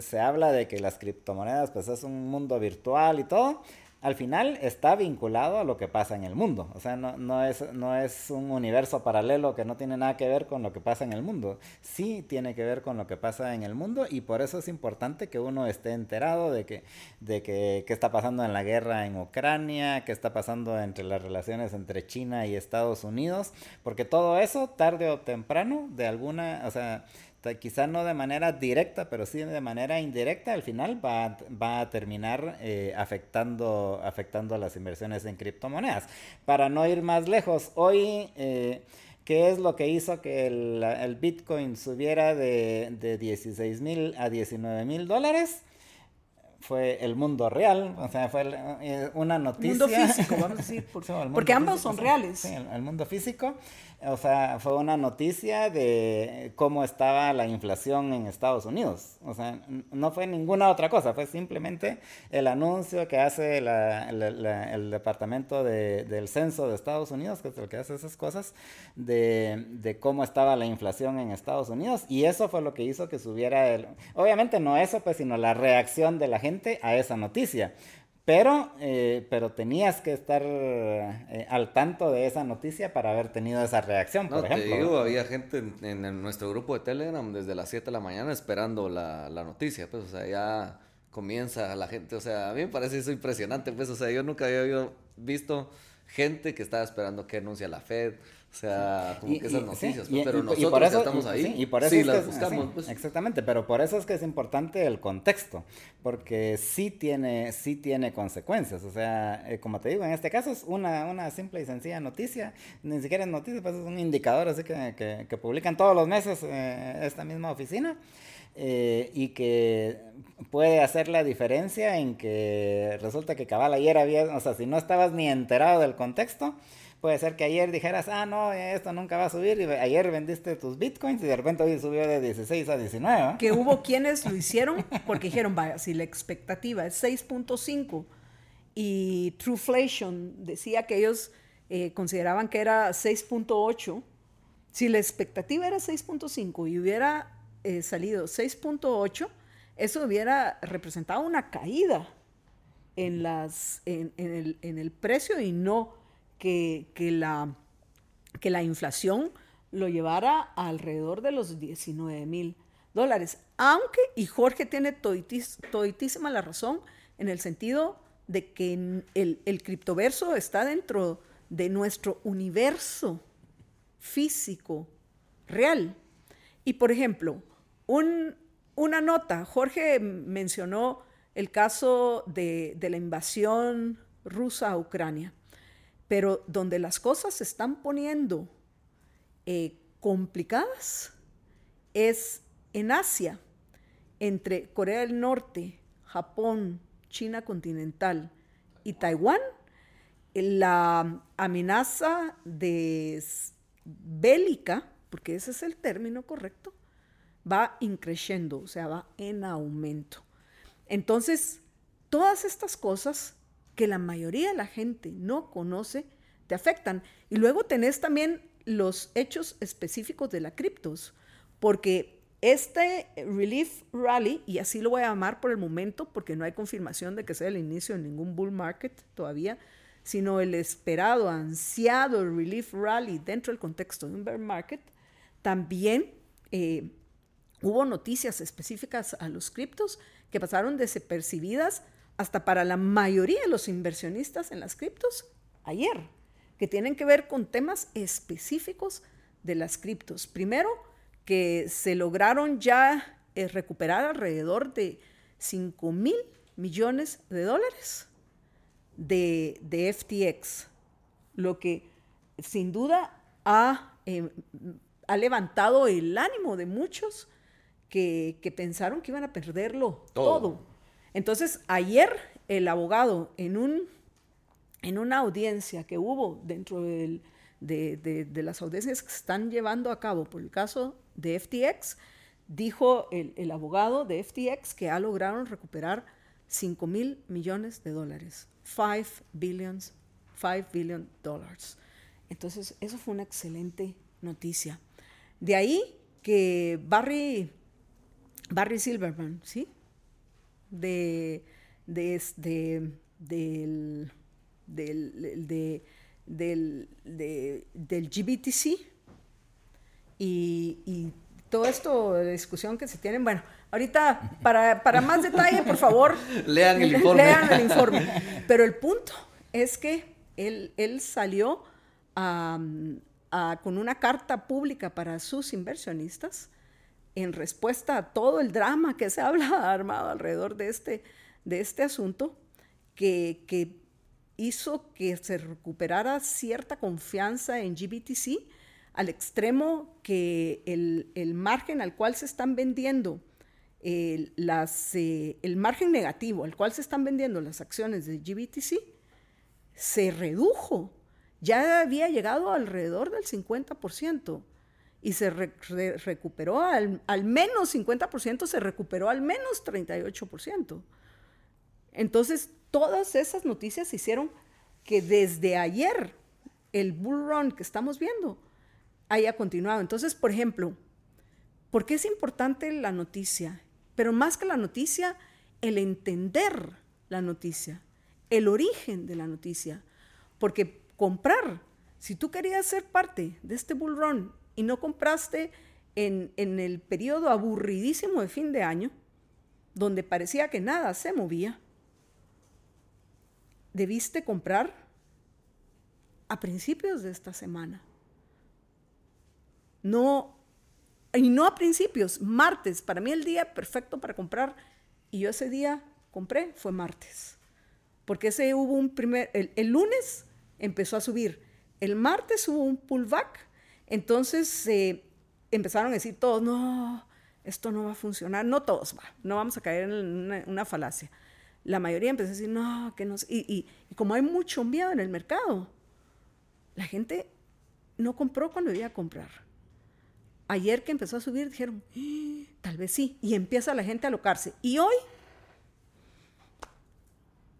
S4: se, habla de que las criptomonedas pues es un mundo virtual y todo, al final está vinculado a lo que pasa en el mundo. O sea, no, no, es, no es un universo paralelo que no tiene nada que ver con lo que pasa en el mundo. Sí tiene que ver con lo que pasa en el mundo y por eso es importante que uno esté enterado de que, de que qué está pasando en la guerra en Ucrania, qué está pasando entre las relaciones entre China y Estados Unidos, porque todo eso tarde o temprano de alguna, o sea, quizá no de manera directa, pero sí de manera indirecta, al final va, va a terminar eh, afectando, afectando las inversiones en criptomonedas. Para no ir más lejos, hoy... Eh, ¿Qué es lo que hizo que el, Bitcoin subiera de, de 16 mil a 19 mil dólares? fue el mundo real, o sea, fue eh, una noticia.
S3: Mundo físico, vamos a decir, porque ambos son reales.
S4: Sí, el, mundo físico, o sea, fue una noticia de cómo estaba la inflación en Estados Unidos. O sea, no fue ninguna otra cosa, fue simplemente el anuncio que hace el Departamento del Censo de Estados Unidos, que es el que hace esas cosas, de, de, cómo estaba la inflación en Estados Unidos. Y eso fue lo que hizo que subiera el... Obviamente no eso, pues, sino la reacción de la gente a esa noticia. Pero, eh, pero tenías que estar eh, al tanto de esa noticia para haber tenido esa reacción, por ejemplo.
S2: Te digo, había gente en, nuestro grupo de Telegram desde las 7 de la mañana esperando la, la, noticia. Pues, o sea, ya comienza la gente. O sea, a mí me parece eso impresionante. Pues, o sea, yo nunca había visto gente que estaba esperando que anuncie la Fed. O sea, como que esas noticias, pues, pero nosotros por eso, estamos ahí,
S4: y por eso sí, las buscamos. Pues. Exactamente, pero por eso es que es importante el contexto, porque sí tiene, sí tiene consecuencias. O sea, eh, como te digo, en este caso es una, una simple y sencilla noticia, ni siquiera es noticia, pues es un indicador así que, que, que publican todos los meses eh, esta misma oficina. Eh, y que puede hacer la diferencia en que resulta que cabal ayer había, o sea, si no estabas ni enterado del contexto, puede ser que ayer dijeras, ah, no, esto nunca va a subir, y ayer vendiste tus bitcoins y de repente hoy subió de 16 a 19.
S3: Que hubo quienes lo hicieron porque dijeron, vaya, si la expectativa es 6.5 y Trueflation decía que ellos eh, consideraban que era 6.8, si la expectativa era 6.5 y hubiera eh, salido 6.8, eso hubiera representado una caída en, las, en, el, precio y no que, la, que la inflación lo llevara alrededor de los 19 mil dólares. Aunque, y Jorge tiene toditísima la razón, en el sentido de que el, el criptoverso está dentro de nuestro universo físico, real. Y por ejemplo, una nota, Jorge mencionó el caso de, la invasión rusa a Ucrania, pero donde las cosas se están poniendo eh, complicadas es en Asia, entre Corea del Norte, Japón, China continental y Taiwán, la amenaza de bélica, porque ese es el término correcto, va increciendo, o sea, va en aumento. Entonces, todas estas cosas que la mayoría de la gente no conoce, te afectan. Y luego tenés también los hechos específicos de la criptos, porque este Relief Rally, y así lo voy a llamar por el momento, porque no hay confirmación de que sea el inicio de ningún bull market todavía, sino el esperado, ansiado Relief Rally dentro del contexto de un bear market, también eh, Hubo noticias específicas a los criptos que pasaron desapercibidas hasta para la mayoría de los inversionistas en las criptos ayer, que tienen que ver con temas específicos de las criptos. Primero, que se lograron ya eh, recuperar alrededor de 5 mil millones de dólares de, FTX, lo que sin duda ha, eh, ha levantado el ánimo de muchos que, pensaron que iban a perderlo todo. Entonces, ayer el abogado en un, en una audiencia que hubo dentro de, las audiencias que se están llevando a cabo por el caso de FTX, dijo el, el abogado de FTX que ha logrado recuperar 5 mil millones de dólares. 5 billions, 5 billion dollars. Entonces, eso fue una excelente noticia. De ahí que Barry, Barry Silverman, ¿sí? De, de, de, del, del, de, del, de, del GBTC y, y todo esto de discusión que se tienen. Bueno, ahorita, para, para más detalle, por favor,
S2: lean el informe.
S3: Lean el informe. Pero el punto es que él, él salió a, a, con una carta pública para sus inversionistas en respuesta a todo el drama que se habla armado alrededor de este, de este asunto, que, que hizo que se recuperara cierta confianza en GBTC al extremo que el, el margen al cual se están vendiendo eh, las, eh, el margen negativo al cual se están vendiendo las acciones de GBTC se redujo. Ya había llegado alrededor del 50% y se re, re, recuperó al, al, menos 50%, se recuperó al menos 38%. Entonces, todas esas noticias hicieron que desde ayer el bull run que estamos viendo haya continuado. Entonces, por ejemplo, ¿por qué es importante la noticia? Pero más que la noticia, el entender la noticia, el origen de la noticia. Porque comprar, si tú querías ser parte de este bull run y no compraste en, en el periodo aburridísimo de fin de año, donde parecía que nada se movía, debiste comprar a principios de esta semana. No, y no a principios, martes. Para mí el día perfecto para comprar. Y yo ese día compré, fue martes. Porque ese hubo un primer, el, el lunes empezó a subir. El martes hubo un pullback. Entonces eh, empezaron a decir todos, no, esto no va a funcionar. No todos, va, no vamos a caer en una, una falacia. La mayoría empezó a decir, no, que no. Y, y, y como hay mucho miedo en el mercado, la gente no compró cuando debía comprar ayer que empezó a subir dijeron, ¡Ah! tal vez sí, y empieza la gente a alocarse. Y hoy,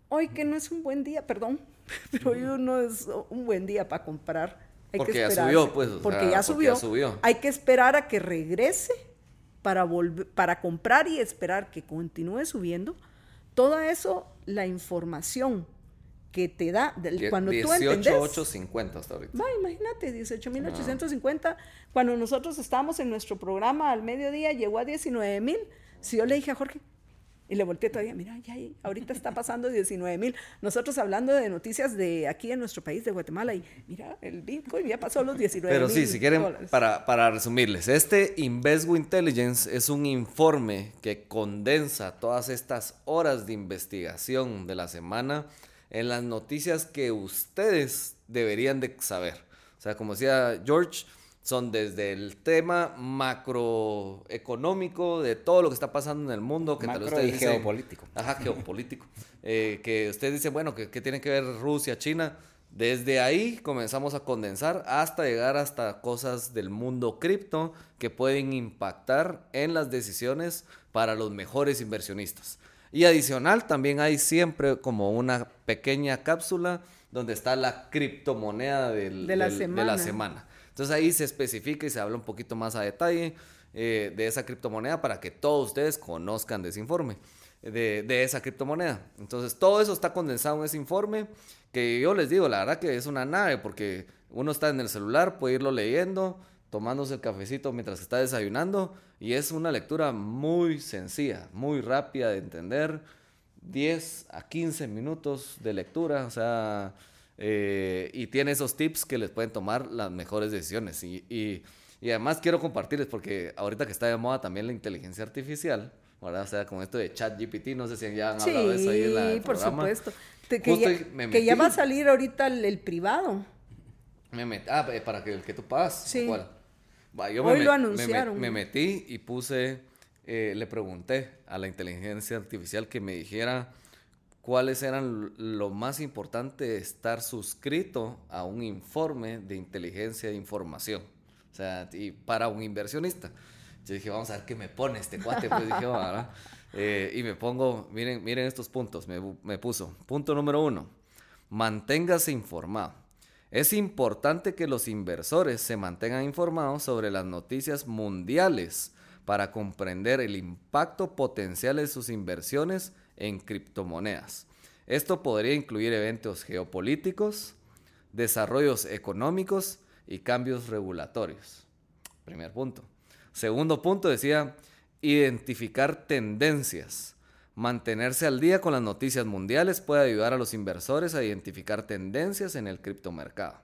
S3: hoy que no es un buen día, perdón, pero hoy no es un buen día para comprar.
S2: Hay porque que ya subió, pues.
S3: Porque, sea, ya, porque subió. ya subió. Hay que esperar a que regrese para, volver, para comprar y esperar que continúe subiendo. Todo eso, la información que te da del, cuando 18, tú entendés
S2: 18.50 hasta ahorita.
S3: Va, imagínate, 18.850. Ah. Cuando nosotros estábamos en nuestro programa al mediodía llegó a 19.000. Si yo le dije a Jorge y le volteé todavía, mira, ya ahorita está pasando 19.000. Nosotros hablando de noticias de aquí en nuestro país de Guatemala y mira, el Bitcoin ya pasó los 19.000.
S2: Pero sí, si quieren para, para resumirles, este Invesgo Intelligence es un informe que condensa todas estas horas de investigación de la semana en las noticias que ustedes deberían de saber. O sea, como decía George, son desde el tema macroeconómico de todo lo que está pasando en el mundo, que
S4: Macro tal vez
S2: usted
S4: geopolítico.
S2: Ajá, geopolítico. eh, que usted dice, bueno, que, que tiene que ver Rusia, China. Desde ahí comenzamos a condensar hasta llegar hasta cosas del mundo cripto que pueden impactar en las decisiones para los mejores inversionistas. Y adicional, también hay siempre como una pequeña cápsula donde está la criptomoneda del,
S3: de, la
S2: del,
S3: semana.
S2: de, la semana. Entonces ahí se especifica y se habla un poquito más a detalle eh, de esa criptomoneda para que todos ustedes conozcan de ese informe, de, de, esa criptomoneda. Entonces todo eso está condensado en ese informe que yo les digo, la verdad que es una nave porque uno está en el celular, puede irlo leyendo tomándose el cafecito mientras está desayunando y es una lectura muy sencilla, muy rápida de entender, 10 a 15 minutos de lectura, o sea, eh, y tiene esos tips que les pueden tomar las mejores decisiones. Y, y, y, además quiero compartirles, porque ahorita que está de moda también la inteligencia artificial, ¿verdad? O sea, con esto de chat GPT, no sé si ya han
S3: sí,
S2: hablado de eso ahí en la
S3: Sí, por
S2: programa.
S3: supuesto. Te, que, ya, que ya va a salir ahorita el, el privado.
S2: Me metí, ah, para que el que tú pagas.
S3: Sí.
S2: yo
S3: Hoy
S2: me,
S3: lo anunciaron.
S2: Me, me, metí y puse, eh, le pregunté a la inteligencia artificial que me dijera cuáles eran lo más importante de estar suscrito a un informe de inteligencia de información. O sea, y para un inversionista. Yo dije, vamos a ver qué me pone este cuate. Pues. Eh, y me pongo, miren, miren estos puntos, me puso. Punto número uno, manténgase informado. Es importante que los inversores se mantengan informados sobre las noticias mundiales para comprender el impacto potencial de sus inversiones en criptomonedas. Esto podría incluir eventos geopolíticos, desarrollos económicos y cambios regulatorios. Primer punto. Segundo punto decía identificar tendencias. Mantenerse al día con las noticias mundiales puede ayudar a los inversores a identificar tendencias en el criptomercado.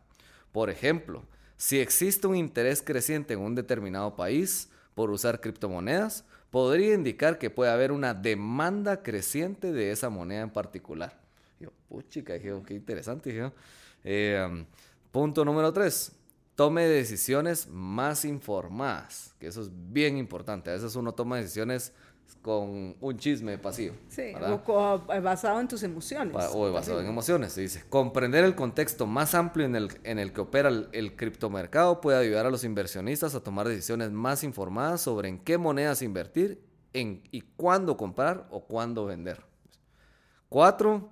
S2: Por ejemplo, si existe un interés creciente en un determinado país por usar criptomonedas, podría indicar que puede haber una demanda creciente de esa moneda en particular. Yo, puchica, dije, qué interesante. Eh, punto número tres, tome decisiones más informadas, que eso es bien importante. A veces uno toma decisiones con un chisme pasivo.
S3: Sí, o, basado en tus emociones.
S2: O basado en emociones, se dice. Comprender el contexto más amplio en el, en el que opera el, el, criptomercado puede ayudar a los inversionistas a tomar decisiones más informadas sobre en qué monedas invertir en, y cuándo comprar o cuándo vender. Cuatro,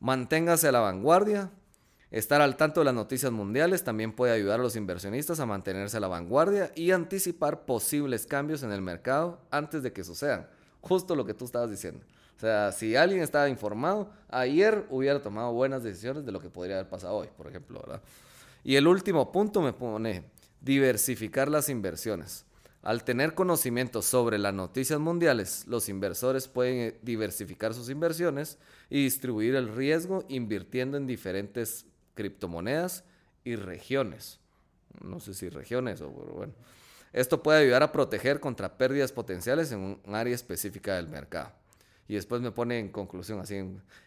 S2: manténgase a la vanguardia. Estar al tanto de las noticias mundiales también puede ayudar a los inversionistas a mantenerse a la vanguardia y anticipar posibles cambios en el mercado antes de que sucedan justo lo que tú estabas diciendo. O sea, si alguien estaba informado, ayer hubiera tomado buenas decisiones de lo que podría haber pasado hoy, por ejemplo, ¿verdad? Y el último punto me pone diversificar las inversiones. Al tener conocimiento sobre las noticias mundiales, los inversores pueden diversificar sus inversiones y distribuir el riesgo invirtiendo en diferentes criptomonedas y regiones. No sé si regiones o bueno. Esto puede ayudar a proteger contra pérdidas potenciales en un área específica del mercado. Y después me pone en conclusión, así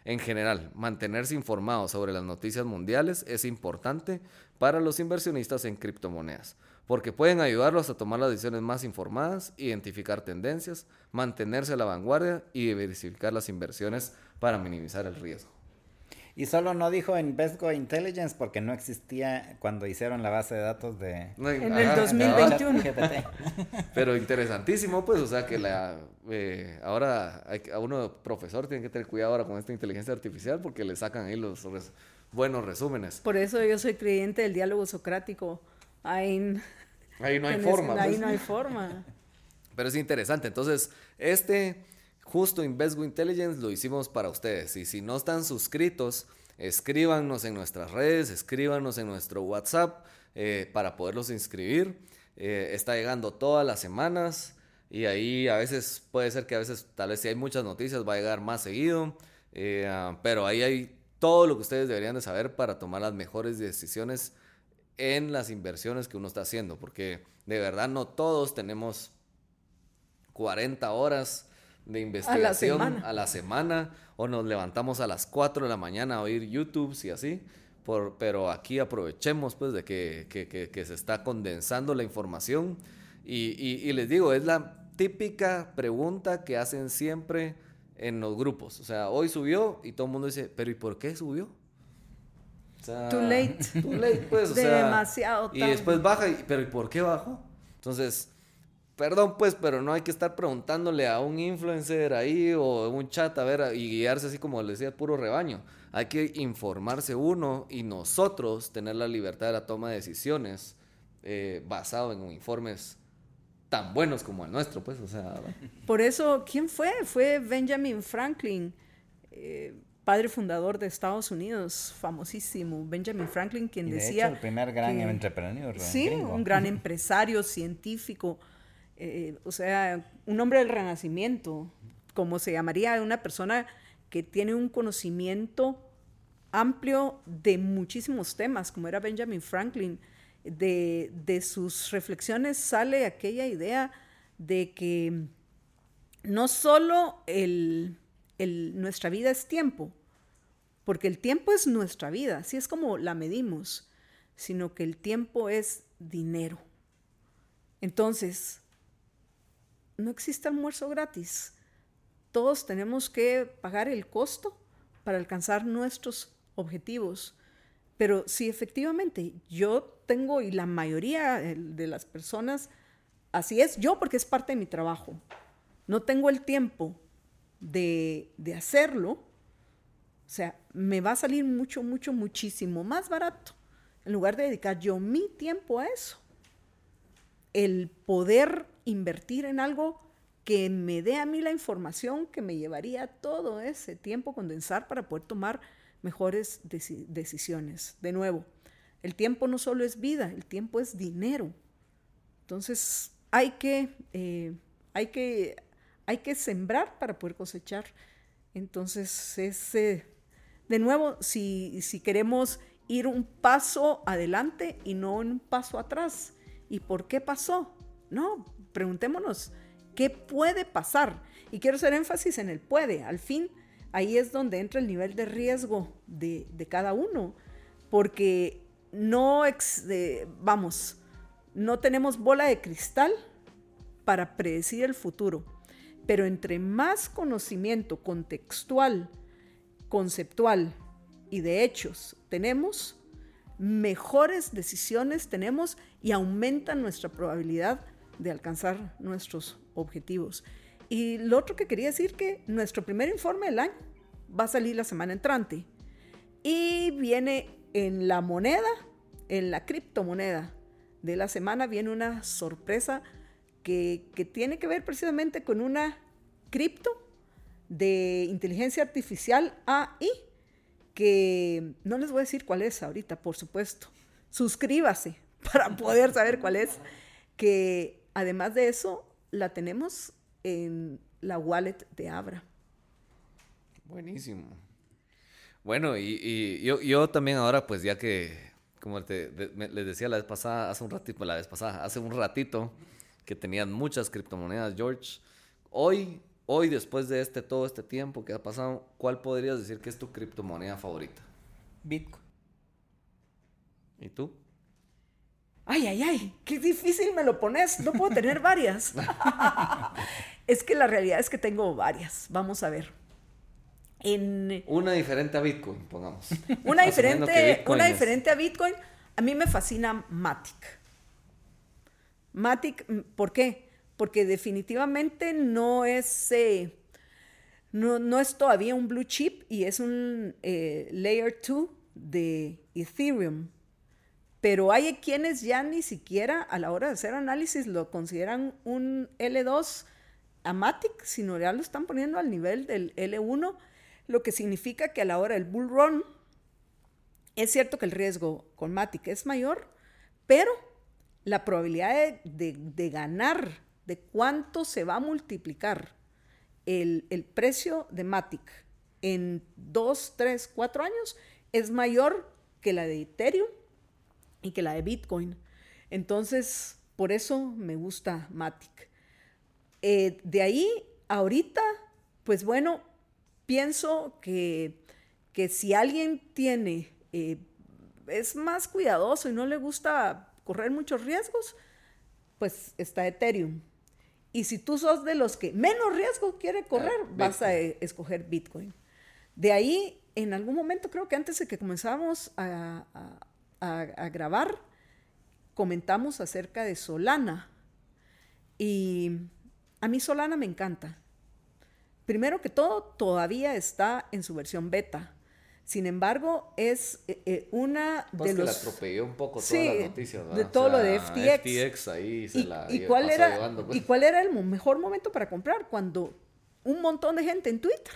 S2: en, general, mantenerse informado sobre las noticias mundiales es importante para los inversionistas en criptomonedas, porque pueden ayudarlos a tomar las decisiones más informadas, identificar tendencias, mantenerse a la vanguardia y diversificar las inversiones para minimizar el riesgo.
S4: Y solo no dijo Invesco Intelligence porque no existía cuando hicieron la base de datos de...
S3: en el 2021.
S2: Pero interesantísimo, pues, o sea que la... Eh, ahora hay, a uno profesor tiene que tener cuidado ahora con esta inteligencia artificial porque le sacan ahí los buenos resúmenes.
S3: Por eso yo soy creyente del diálogo socrático. Ahí,
S2: ahí no hay forma.
S3: Ahí pues. no hay forma.
S2: Pero es interesante. Entonces, este Justo Invesgo Intelligence lo hicimos para ustedes. Y si no están suscritos, escríbanos en nuestras redes, escríbanos en nuestro WhatsApp eh, para poderlos inscribir. Eh, está llegando todas las semanas y ahí a veces puede ser que a veces, tal vez si hay muchas noticias, va a llegar más seguido. Eh, ah, pero ahí hay todo lo que ustedes deberían de saber para tomar las mejores decisiones en las inversiones que uno está haciendo. Porque de verdad no todos tenemos 40 horas de investigación a la, semana, o nos levantamos a las 4 de la mañana a oír YouTube y así. Por, pero aquí aprovechemos pues de que, que, que, se está condensando la información y, y, les digo, es la típica pregunta que hacen siempre en los grupos. O sea, hoy subió y todo el mundo dice, pero ¿y por qué subió?
S3: too late.
S2: Too late, pues. O
S3: Demasiado
S2: Y después baja, y, pero ¿y por qué bajó? Entonces, Perdón, pues, pero no hay que estar preguntándole a un influencer ahí o en un chat a ver y guiarse así como le decía, puro rebaño. Hay que informarse uno y nosotros tener la libertad de la toma de decisiones eh, basado en informes tan buenos como el nuestro, pues, o sea.
S3: Por eso, ¿quién fue? Fue Benjamin Franklin, eh, padre fundador de Estados Unidos, famosísimo. Benjamin Franklin, quien decía.
S4: el primer gran empresario.
S3: Sí, un gran empresario, científico. Eh, o sea, un hombre del renacimiento, como se llamaría una persona que tiene un conocimiento amplio de muchísimos temas, como era Benjamin Franklin. De, de sus reflexiones sale aquella idea de que no solo el, el, nuestra vida es tiempo, porque el tiempo es nuestra vida, así es como la medimos, sino que el tiempo es dinero. Entonces, no existe almuerzo gratis. Todos tenemos que pagar el costo para alcanzar nuestros objetivos. Pero si efectivamente yo tengo, y la mayoría de las personas, así es, yo porque es parte de mi trabajo, no tengo el tiempo de, de hacerlo, o sea, me va a salir mucho, mucho, muchísimo más barato en lugar de dedicar yo mi tiempo a eso. El poder invertir en algo que me dé a mí la información que me llevaría todo ese tiempo condensar para poder tomar mejores decisiones. De nuevo, el tiempo no solo es vida, el tiempo es dinero. Entonces hay que, eh, hay que, hay que sembrar para poder cosechar. Entonces es, eh, de nuevo, si, si queremos ir un paso adelante y no un paso atrás. ¿Y por qué pasó? No, preguntémonos, ¿qué puede pasar? Y quiero hacer énfasis en el puede. Al fin, ahí es donde entra el nivel de riesgo de, cada uno, porque no, vamos, no tenemos bola de cristal para predecir el futuro, pero entre más conocimiento contextual, conceptual y de hechos tenemos, mejores decisiones tenemos y aumentan nuestra probabilidad de alcanzar nuestros objetivos. Y lo otro que quería decir que nuestro primer informe del año va a salir la semana entrante y viene en la moneda, en la criptomoneda de la semana, viene una sorpresa que, que tiene que ver precisamente con una cripto de inteligencia artificial AI que no les voy a decir cuál es ahorita, por supuesto. Suscríbase para poder saber cuál es. Que además de eso, la tenemos en la wallet de Abra.
S2: Buenísimo. Bueno, y, yo, también ahora, pues ya que, como les decía la vez pasada, hace un ratito, la vez pasada, hace un ratito, que tenían muchas criptomonedas, George. Hoy Hoy, después de este, todo este tiempo que ha pasado, ¿cuál podrías decir que es tu criptomoneda favorita?
S4: Bitcoin.
S2: ¿Y tú?
S3: Ay, ay, ay, qué difícil me lo pones. No puedo tener varias. es que la realidad es que tengo varias. Vamos a ver.
S2: En... Una diferente a Bitcoin, pongamos.
S3: Una diferente, una diferente a Bitcoin. A mí me fascina Matic. Matic, ¿por qué? Porque definitivamente no es, eh, no, es todavía un blue chip y es un eh, layer 2 de Ethereum. Pero hay quienes ya ni siquiera a la hora de hacer análisis lo consideran un L2 Amatic, sino ya lo están poniendo al nivel del L1, lo que significa que a la hora del bull run es cierto que el riesgo con Matic es mayor, pero la probabilidad de ganar de cuánto se va a multiplicar el, precio de Matic en 2, 3, 4 años es mayor que la de Ethereum y que la de Bitcoin. Entonces, por eso me gusta Matic. Eh, de ahí, ahorita, pues bueno, pienso que, que si alguien tiene, eh, es más cuidadoso y no le gusta correr muchos riesgos, pues está Ethereum. Y si tú sos de los que menos riesgo quiere correr, ah, vas a e, escoger Bitcoin. De ahí, en algún momento, creo que antes de que comenzáramos a, grabar, comentamos acerca de Solana. Y a mí Solana me encanta. Primero que todo, todavía está en su versión beta. Sin embargo, es eh, eh, una
S2: pues de que los... la atropelló un poco toda la noticia,
S3: de todo lo de FTX.
S2: FTX ahí se
S3: y,
S2: la
S3: y cuál era pues. ¿Y cuál era el mejor momento para comprar? Cuando un montón de gente en Twitter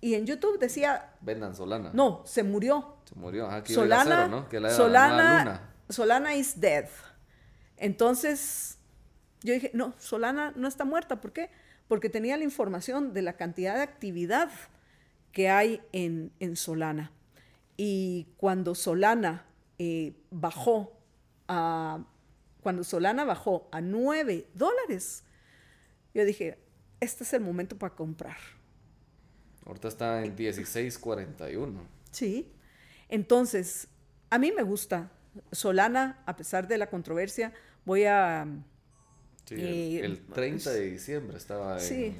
S3: y en YouTube decía...
S2: Vendan Solana.
S3: No, se murió.
S2: Se murió,
S3: aquí Solana, ¿no? Que la Solana, luna. Solana is dead. Entonces, yo dije, no, Solana no está muerta. ¿Por qué? Porque tenía la información de la cantidad de actividad que hay en, Solana. Y cuando Solana eh, bajó a cuando Solana bajó a 9 dólares, yo dije, este es el momento para comprar.
S2: Ahorita está en 16.41.
S3: Sí. Entonces, a mí me gusta Solana, a pesar de la controversia, voy a...
S2: Sí, el, 30 eh, de diciembre estaba
S3: sí.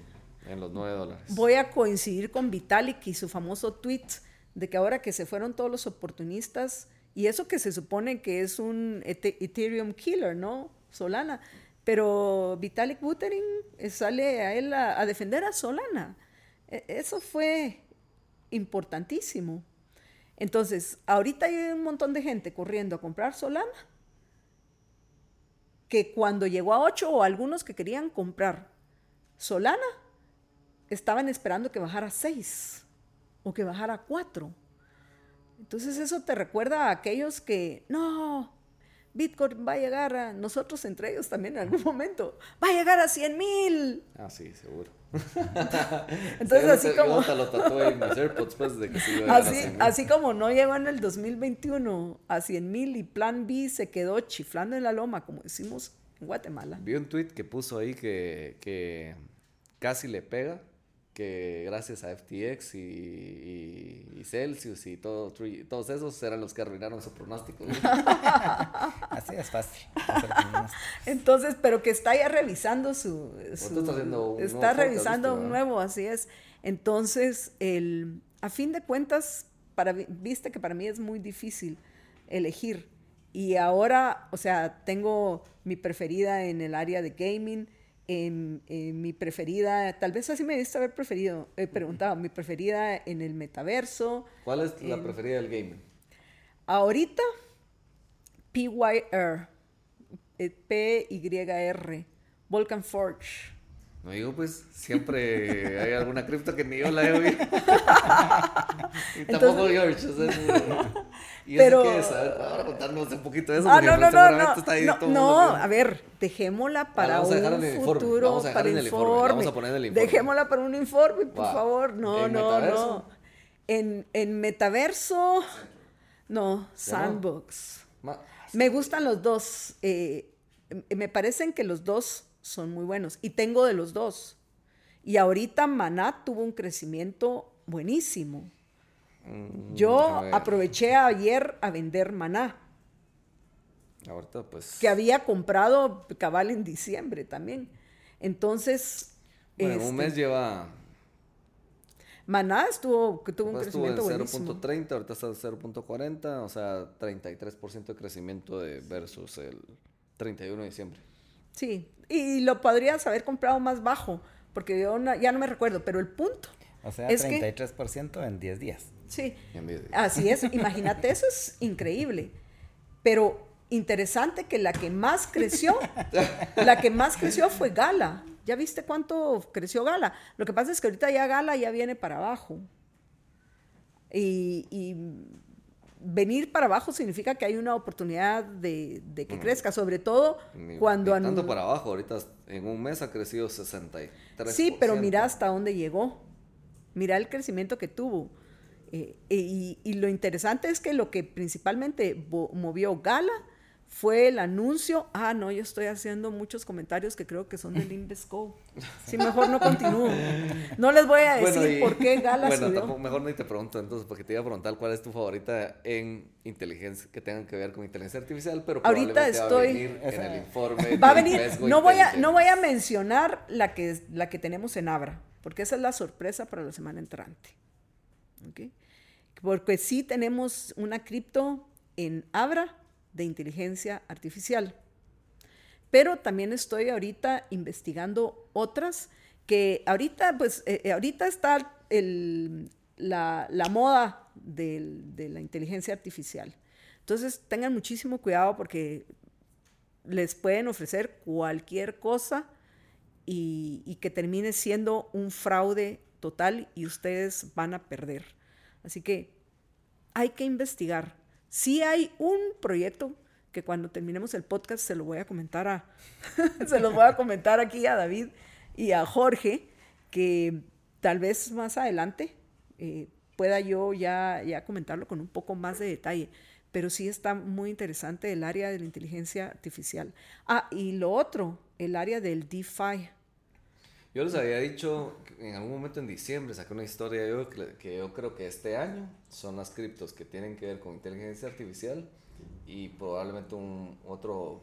S2: En los 9 dólares.
S3: Voy a coincidir con Vitalik y su famoso tweet de que ahora que se fueron todos los oportunistas, y eso que se supone que es un Ethereum killer, ¿no? Solana. Pero Vitalik Buterin sale a él a, defender a Solana. E, eso fue importantísimo. Entonces, ahorita hay un montón de gente corriendo a comprar Solana, que cuando llegó a 8 o algunos que querían comprar Solana, estaban esperando que bajara a 6 o que bajara a 4. Entonces eso te recuerda a aquellos que, no, Bitcoin va a llegar a nosotros entre ellos también en algún momento, va a llegar a 100 mil.
S2: Ah, sí, seguro.
S3: Entonces así como... así, como no llegó en el 2021 a 100 mil y Plan B se quedó chiflando en la loma, como decimos en Guatemala.
S2: Vi un tweet que puso ahí que, que casi le pega que gracias a FTX y, Celsius y todo, todos esos eran los que arruinaron su pronóstico.
S4: Así es fácil.
S3: Entonces, pero que está ya revisando su... está, revisando un nuevo, así es. Entonces, el, a fin de cuentas, para, viste que para mí es muy difícil elegir. Y ahora, o sea, tengo mi preferida en el área de gaming en, mi preferida, tal vez así me diste haber preferido, he preguntado, mi preferida en el metaverso.
S2: ¿Cuál es la preferida del gaming?
S3: Ahorita, PYR, eh, P-Y-R, Volcan Forge.
S2: No digo, pues siempre hay alguna cripto que ni yo la he oído. y tampoco George. O sea, ¿Y pero, eso qué es? ahora contarnos un poquito de eso.
S3: Ah, no, no, no, no, está ahí no, todo no a ver, dejémosla para un futuro, vamos a para el informe. Vamos a poner el informe. Dejémosla para un informe, por favor. No, no, no. En, en metaverso, no, Sandbox. Me gustan los dos. Eh, me parecen que los dos son muy buenos. Y tengo de los dos. Y ahorita Maná tuvo un crecimiento buenísimo. Mm, Yo aproveché ayer a vender Maná.
S2: Ahorita pues...
S3: Que había comprado cabal en diciembre también. Entonces...
S2: Bueno, un mes este, lleva...
S3: Maná estuvo, tuvo un crecimiento
S2: buenísimo. 0.30, ahorita está en 0.40, o sea, 33% de crecimiento de versus el 31 de diciembre.
S3: Sí, y lo podrías haber comprado más bajo, porque yo ya no me recuerdo, pero el punto.
S4: O sea, es 33% en 10 días.
S3: Sí, así es. Imagínate, eso es increíble. Pero interesante que la que más creció, la que más creció fue Gala. ¿Ya viste cuánto creció Gala? Lo que pasa es que ahorita ya Gala ya viene para abajo. Y, y venir para abajo significa que hay una oportunidad de, que crezca, sobre todo cuando...
S2: Ni tanto para abajo, ahorita en un mes ha crecido 63%.
S3: Sí, pero mira hasta dónde llegó. Mira el crecimiento que tuvo. Eh, y, y, lo interesante es que lo que principalmente movió Gala fue el anuncio. Ah, no, yo estoy haciendo muchos comentarios que creo que son del Invesco. Sí, mejor no continúo. No les voy a decir por qué Gala
S2: Bueno, mejor no te pregunto entonces, porque te iba a preguntar cuál es tu favorita en inteligencia, que tengan que ver con inteligencia artificial, pero
S3: ahorita estoy
S2: va a venir en el informe.
S3: Va a venir, no voy a, no voy a mencionar la que, la que tenemos en Abra, porque esa es la sorpresa para la semana entrante. ¿Okay? Porque sí tenemos una cripto en Abra de inteligencia artificial. Pero también estoy ahorita investigando otras que ahorita, pues, eh, eh, ahorita está la, moda de la inteligencia artificial. Entonces, tengan muchísimo cuidado porque les pueden ofrecer cualquier cosa y, y, que termine siendo un fraude total y ustedes van a perder. Así que hay que investigar. Sí hay un proyecto que cuando terminemos el podcast se lo voy a comentar a, se los voy a comentar aquí a David y a Jorge, que tal vez más adelante eh, pueda yo ya, ya comentarlo con un poco más de detalle. Pero sí está muy interesante el área de la inteligencia artificial. Ah, y lo otro, el área del DeFi.
S2: Yo les había dicho en algún momento en diciembre, saqué una historia yo, que, yo creo que este año son las criptos que tienen que ver con inteligencia artificial y probablemente un otro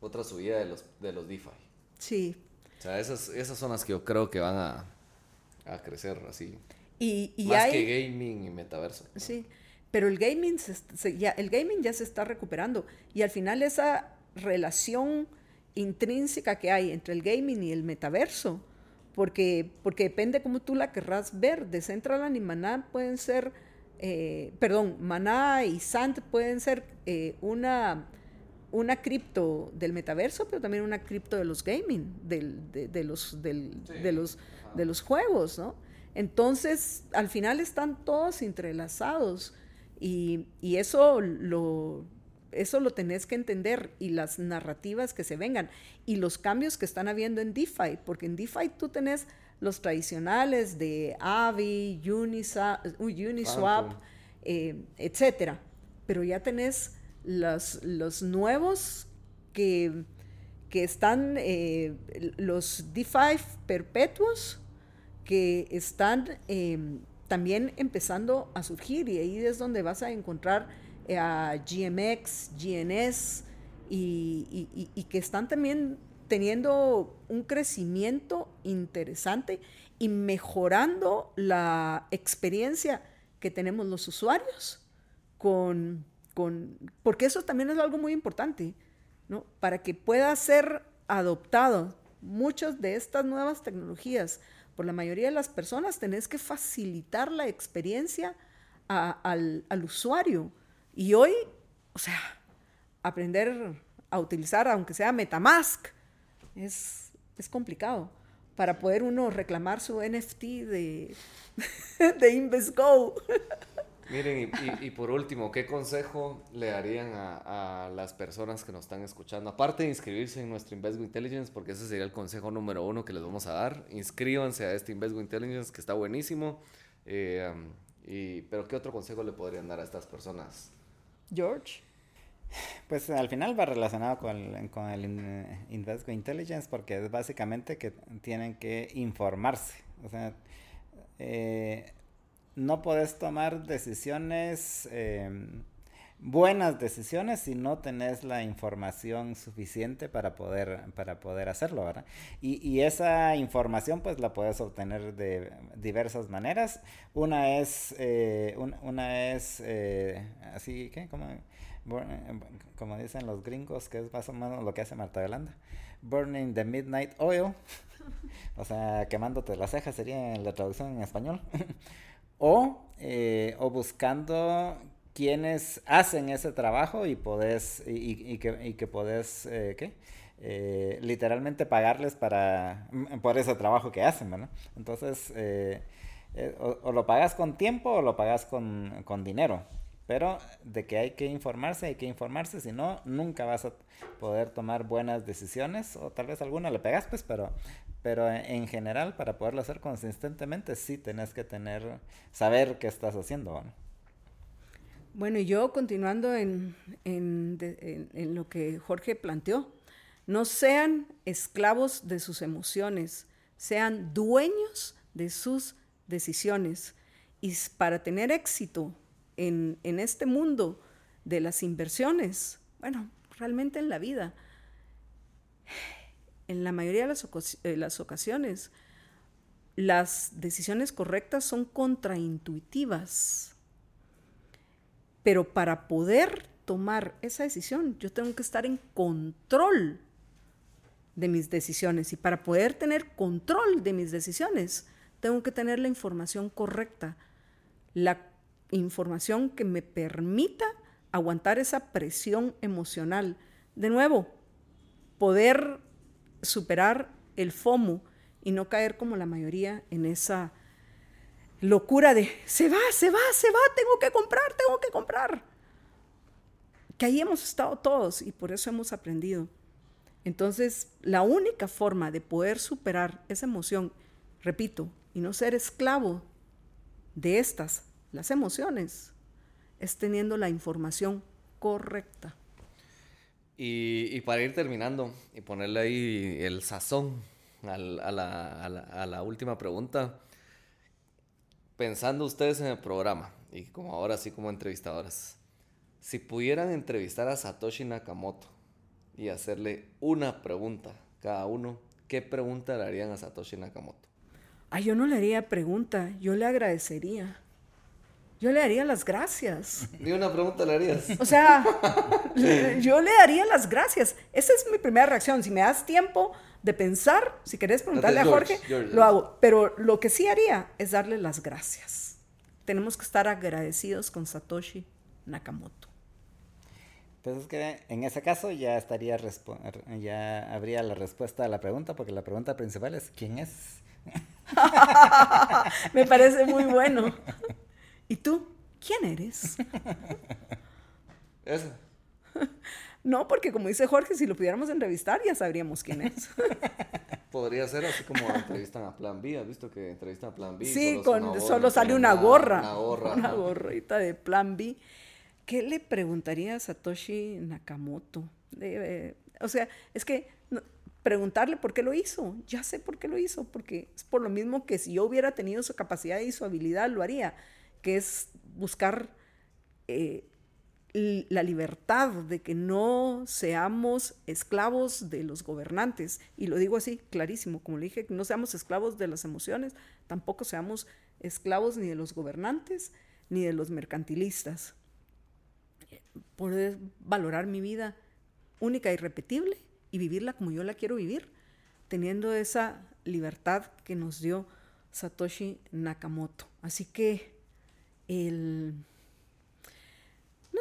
S2: otra subida de los, de los DeFi.
S3: Sí.
S2: O sea, esas, esas son las que yo creo que van a, a crecer así.
S3: Y, y
S2: Más
S3: hay,
S2: que gaming y metaverso.
S3: Sí, pero el gaming, se- ya, el gaming ya se está recuperando y al final esa relación intrínseca que hay entre el gaming y el metaverso, porque, porque depende cómo tú la querrás ver, Decentraland y Maná pueden ser, eh, perdón, Maná y Sand pueden ser eh, una, una cripto del metaverso, pero también una cripto de los gaming, del- de, de los, del- de, los, de los juegos, ¿no? Entonces, al final están todos entrelazados y, y eso, lo, eso lo tenés que entender y las narrativas que se vengan y los cambios que están habiendo en DeFi, porque en DeFi tú tenés los tradicionales de Avi, Unisa- Uniswap, eh, etcétera, pero ya tenés los, los nuevos que, que están, eh, los DeFi perpetuos, que están eh, también empezando a surgir y ahí es donde vas a encontrar a GMX, GNS y, que están también teniendo un crecimiento interesante y mejorando la experiencia que tenemos los usuarios con, con porque eso también es algo muy importante, ¿no? Para que pueda ser adoptado muchas de estas nuevas tecnologías por la mayoría de las personas, tenés que facilitar la experiencia al, al usuario. Y hoy, o sea, aprender a utilizar, aunque sea Metamask, es, es complicado para poder uno reclamar su NFT de, de InvestGo.
S2: Miren, y, por último, ¿qué consejo le darían a, a las personas que nos están escuchando? Aparte de inscribirse en nuestro Invesgo Intelligence, porque ese sería el consejo número uno que les vamos a dar. Inscríbanse a este Invesgo Intelligence que está buenísimo. Eh, y, pero ¿qué otro consejo le podrían dar a estas personas?
S3: George.
S4: Pues al final va relacionado con el, con el Intelligence porque es básicamente que tienen que informarse. O sea, eh, no puedes tomar decisiones, eh, buenas decisiones, si no tenés la información suficiente para poder, para poder hacerlo, ¿verdad? Y, y esa información pues la puedes obtener de diversas maneras. Una es, eh, un- una es eh, así. Bur- eh, como dicen los gringos, que es más o menos lo que hace Marta Yolanda. Burning the Midnight Oil. O sea, quemándote las cejas sería la traducción en español. o, eh, o buscando quienes hacen ese trabajo y podés, y, que, y que podés, eh, ¿qué? Eh, literalmente pagarles para, mm, por ese trabajo que hacen, ¿verdad? Entonces, eh, eh, o, lo pagas con tiempo o lo pagas con, con dinero. Pero de que hay que informarse, hay que informarse, si no, nunca vas a poder tomar buenas decisiones, o tal vez alguna le pegas, pues, pero, pero en, en general, para poderlo hacer consistentemente, sí tenés que tener, saber qué estás haciendo, ¿no?
S3: Bueno, y yo continuando en, en, lo que Jorge planteó, no sean esclavos de sus emociones, sean dueños de sus decisiones. Y para tener éxito en, en este mundo de las inversiones, bueno, realmente en la vida, en la mayoría de las, eh, las ocasiones, las decisiones correctas son contraintuitivas. Pero para poder tomar esa decisión, yo tengo que estar en control de mis decisiones. Y para poder tener control de mis decisiones, tengo que tener la información correcta. La información que me permita aguantar esa presión emocional. De nuevo, poder superar el FOMO y no caer como la mayoría en esa locura de se va, se va, se va, tengo que comprar, tengo que comprar. Que ahí hemos estado todos y por eso hemos aprendido. Entonces, la única forma de poder superar esa emoción, repito, y no ser esclavo de estas, las emociones, es teniendo la información correcta.
S2: Y, para ir terminando y ponerle ahí el sazón a la última pregunta, pensando ustedes en el programa y como ahora sí como entrevistadoras, si pudieran entrevistar a Satoshi Nakamoto y hacerle una pregunta cada uno, ¿qué pregunta le harían a Satoshi Nakamoto?
S3: Ah, yo no le haría pregunta, yo le agradecería. Yo le haría las gracias.
S2: Ni una pregunta le harías.
S3: O sea, yo le daría las gracias. Esa es mi primera reacción. Si me das tiempo de pensar, si querés preguntarle a Jorge, lo hago. Pero lo que sí haría es darle las gracias. Tenemos que estar agradecidos con Satoshi Nakamoto.
S4: Pues es que en ese caso ya estaría ya habría la respuesta a la pregunta, porque la pregunta principal es ¿quién es?
S3: Me parece muy bueno. ¿Y tú? ¿Quién eres?
S2: Eso.
S3: No, porque como dice Jorge, si lo pudiéramos entrevistar ya sabríamos quién es.
S2: Podría ser así como entrevistan a Plan B. ¿Has visto que entrevistan a Plan B?
S3: Sí, solo, con, solo sale una gorra. Una gorra. Una gorrita de Plan B. ¿Qué le preguntaría a Satoshi Nakamoto? o sea, es que preguntarle por qué lo hizo. Ya sé por qué lo hizo, porque es por lo mismo que si yo hubiera tenido su capacidad y su habilidad, lo haría, que es buscar eh, la libertad de que no seamos esclavos de los gobernantes. Y lo digo así, clarísimo, como le dije, no seamos esclavos de las emociones, tampoco seamos esclavos ni de los gobernantes ni de los mercantilistas. Poder valorar mi vida única y repetible y vivirla como yo la quiero vivir, teniendo esa libertad que nos dio Satoshi Nakamoto. Así que el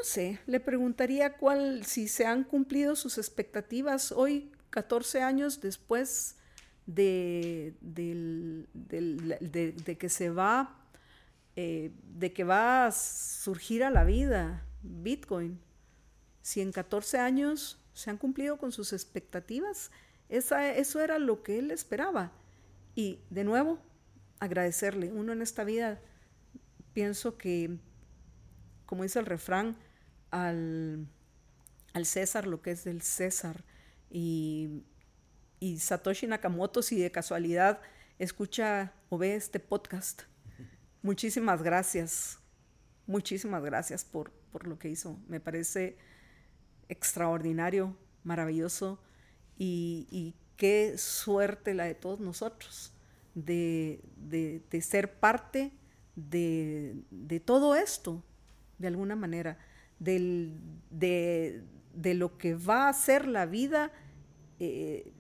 S3: no sé, le preguntaría cuál si se han cumplido sus expectativas hoy 14 años después de, que se va eh, de que va a surgir a la vida Bitcoin. Si en 14 años se han cumplido con sus expectativas. Eso era lo que él esperaba. Y de nuevo, agradecerle. Uno en esta vida, pienso que, como dice el refrán, al, al César lo que es del César. Y, y Satoshi Nakamoto, si de casualidad escucha o ve este podcast, muchísimas gracias. Muchísimas gracias por, por lo que hizo. Me parece extraordinario, maravilloso y, qué suerte la de todos nosotros de, ser parte de, todo esto, de alguna manera, de, lo que va a ser la vida eh,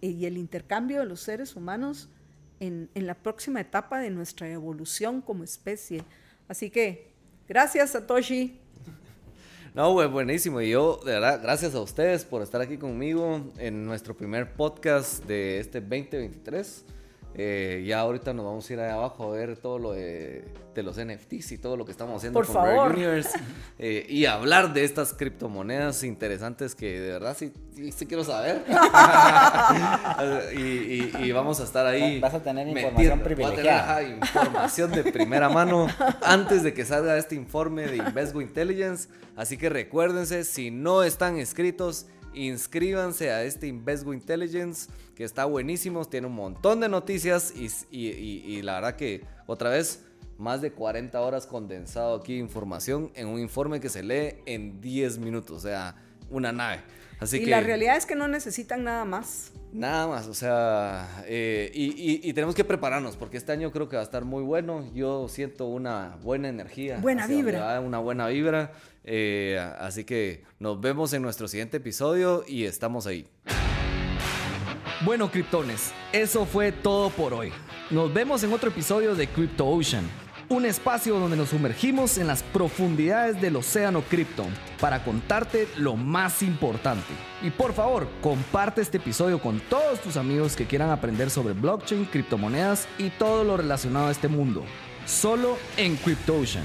S3: y el intercambio de los seres humanos en, en la próxima etapa de nuestra evolución como especie. Así que, gracias Satoshi.
S2: No, buenísimo. Y yo, de verdad, gracias a ustedes por estar aquí conmigo en nuestro primer podcast de este 2023. Eh, ya ahorita nos vamos a ir ahí abajo a ver todo lo de, los NFTs y todo lo que estamos haciendo
S3: Por con favor.
S2: Universe eh, y hablar de estas criptomonedas interesantes que de verdad sí, sí, quiero saber. y, vamos a estar ahí.
S4: Vas a tener información privilegiada.
S2: información de primera mano antes de que salga este informe de Invesgo Intelligence. Así que recuérdense, si no están inscritos, inscríbanse a este Invesgo Intelligence que está buenísimo, tiene un montón de noticias y, la verdad que otra vez más de 40 horas condensado aquí información en un informe que se lee en 10 minutos, o sea, una nave. Así
S3: y
S2: que,
S3: la realidad es que no necesitan nada más.
S2: Nada más, o sea, eh, y, tenemos que prepararnos porque este año creo que va a estar muy bueno. Yo siento una buena energía.
S3: Buena vibra.
S2: Una buena vibra. Eh, así que nos vemos en nuestro siguiente episodio y estamos ahí.
S1: Bueno, criptones, eso fue todo por hoy. Nos vemos en otro episodio de Crypto Ocean, un espacio donde nos sumergimos en las profundidades del océano cripto para contarte lo más importante. Y por favor, comparte este episodio con todos tus amigos que quieran aprender sobre blockchain, criptomonedas y todo lo relacionado a este mundo. Solo en Crypto Ocean.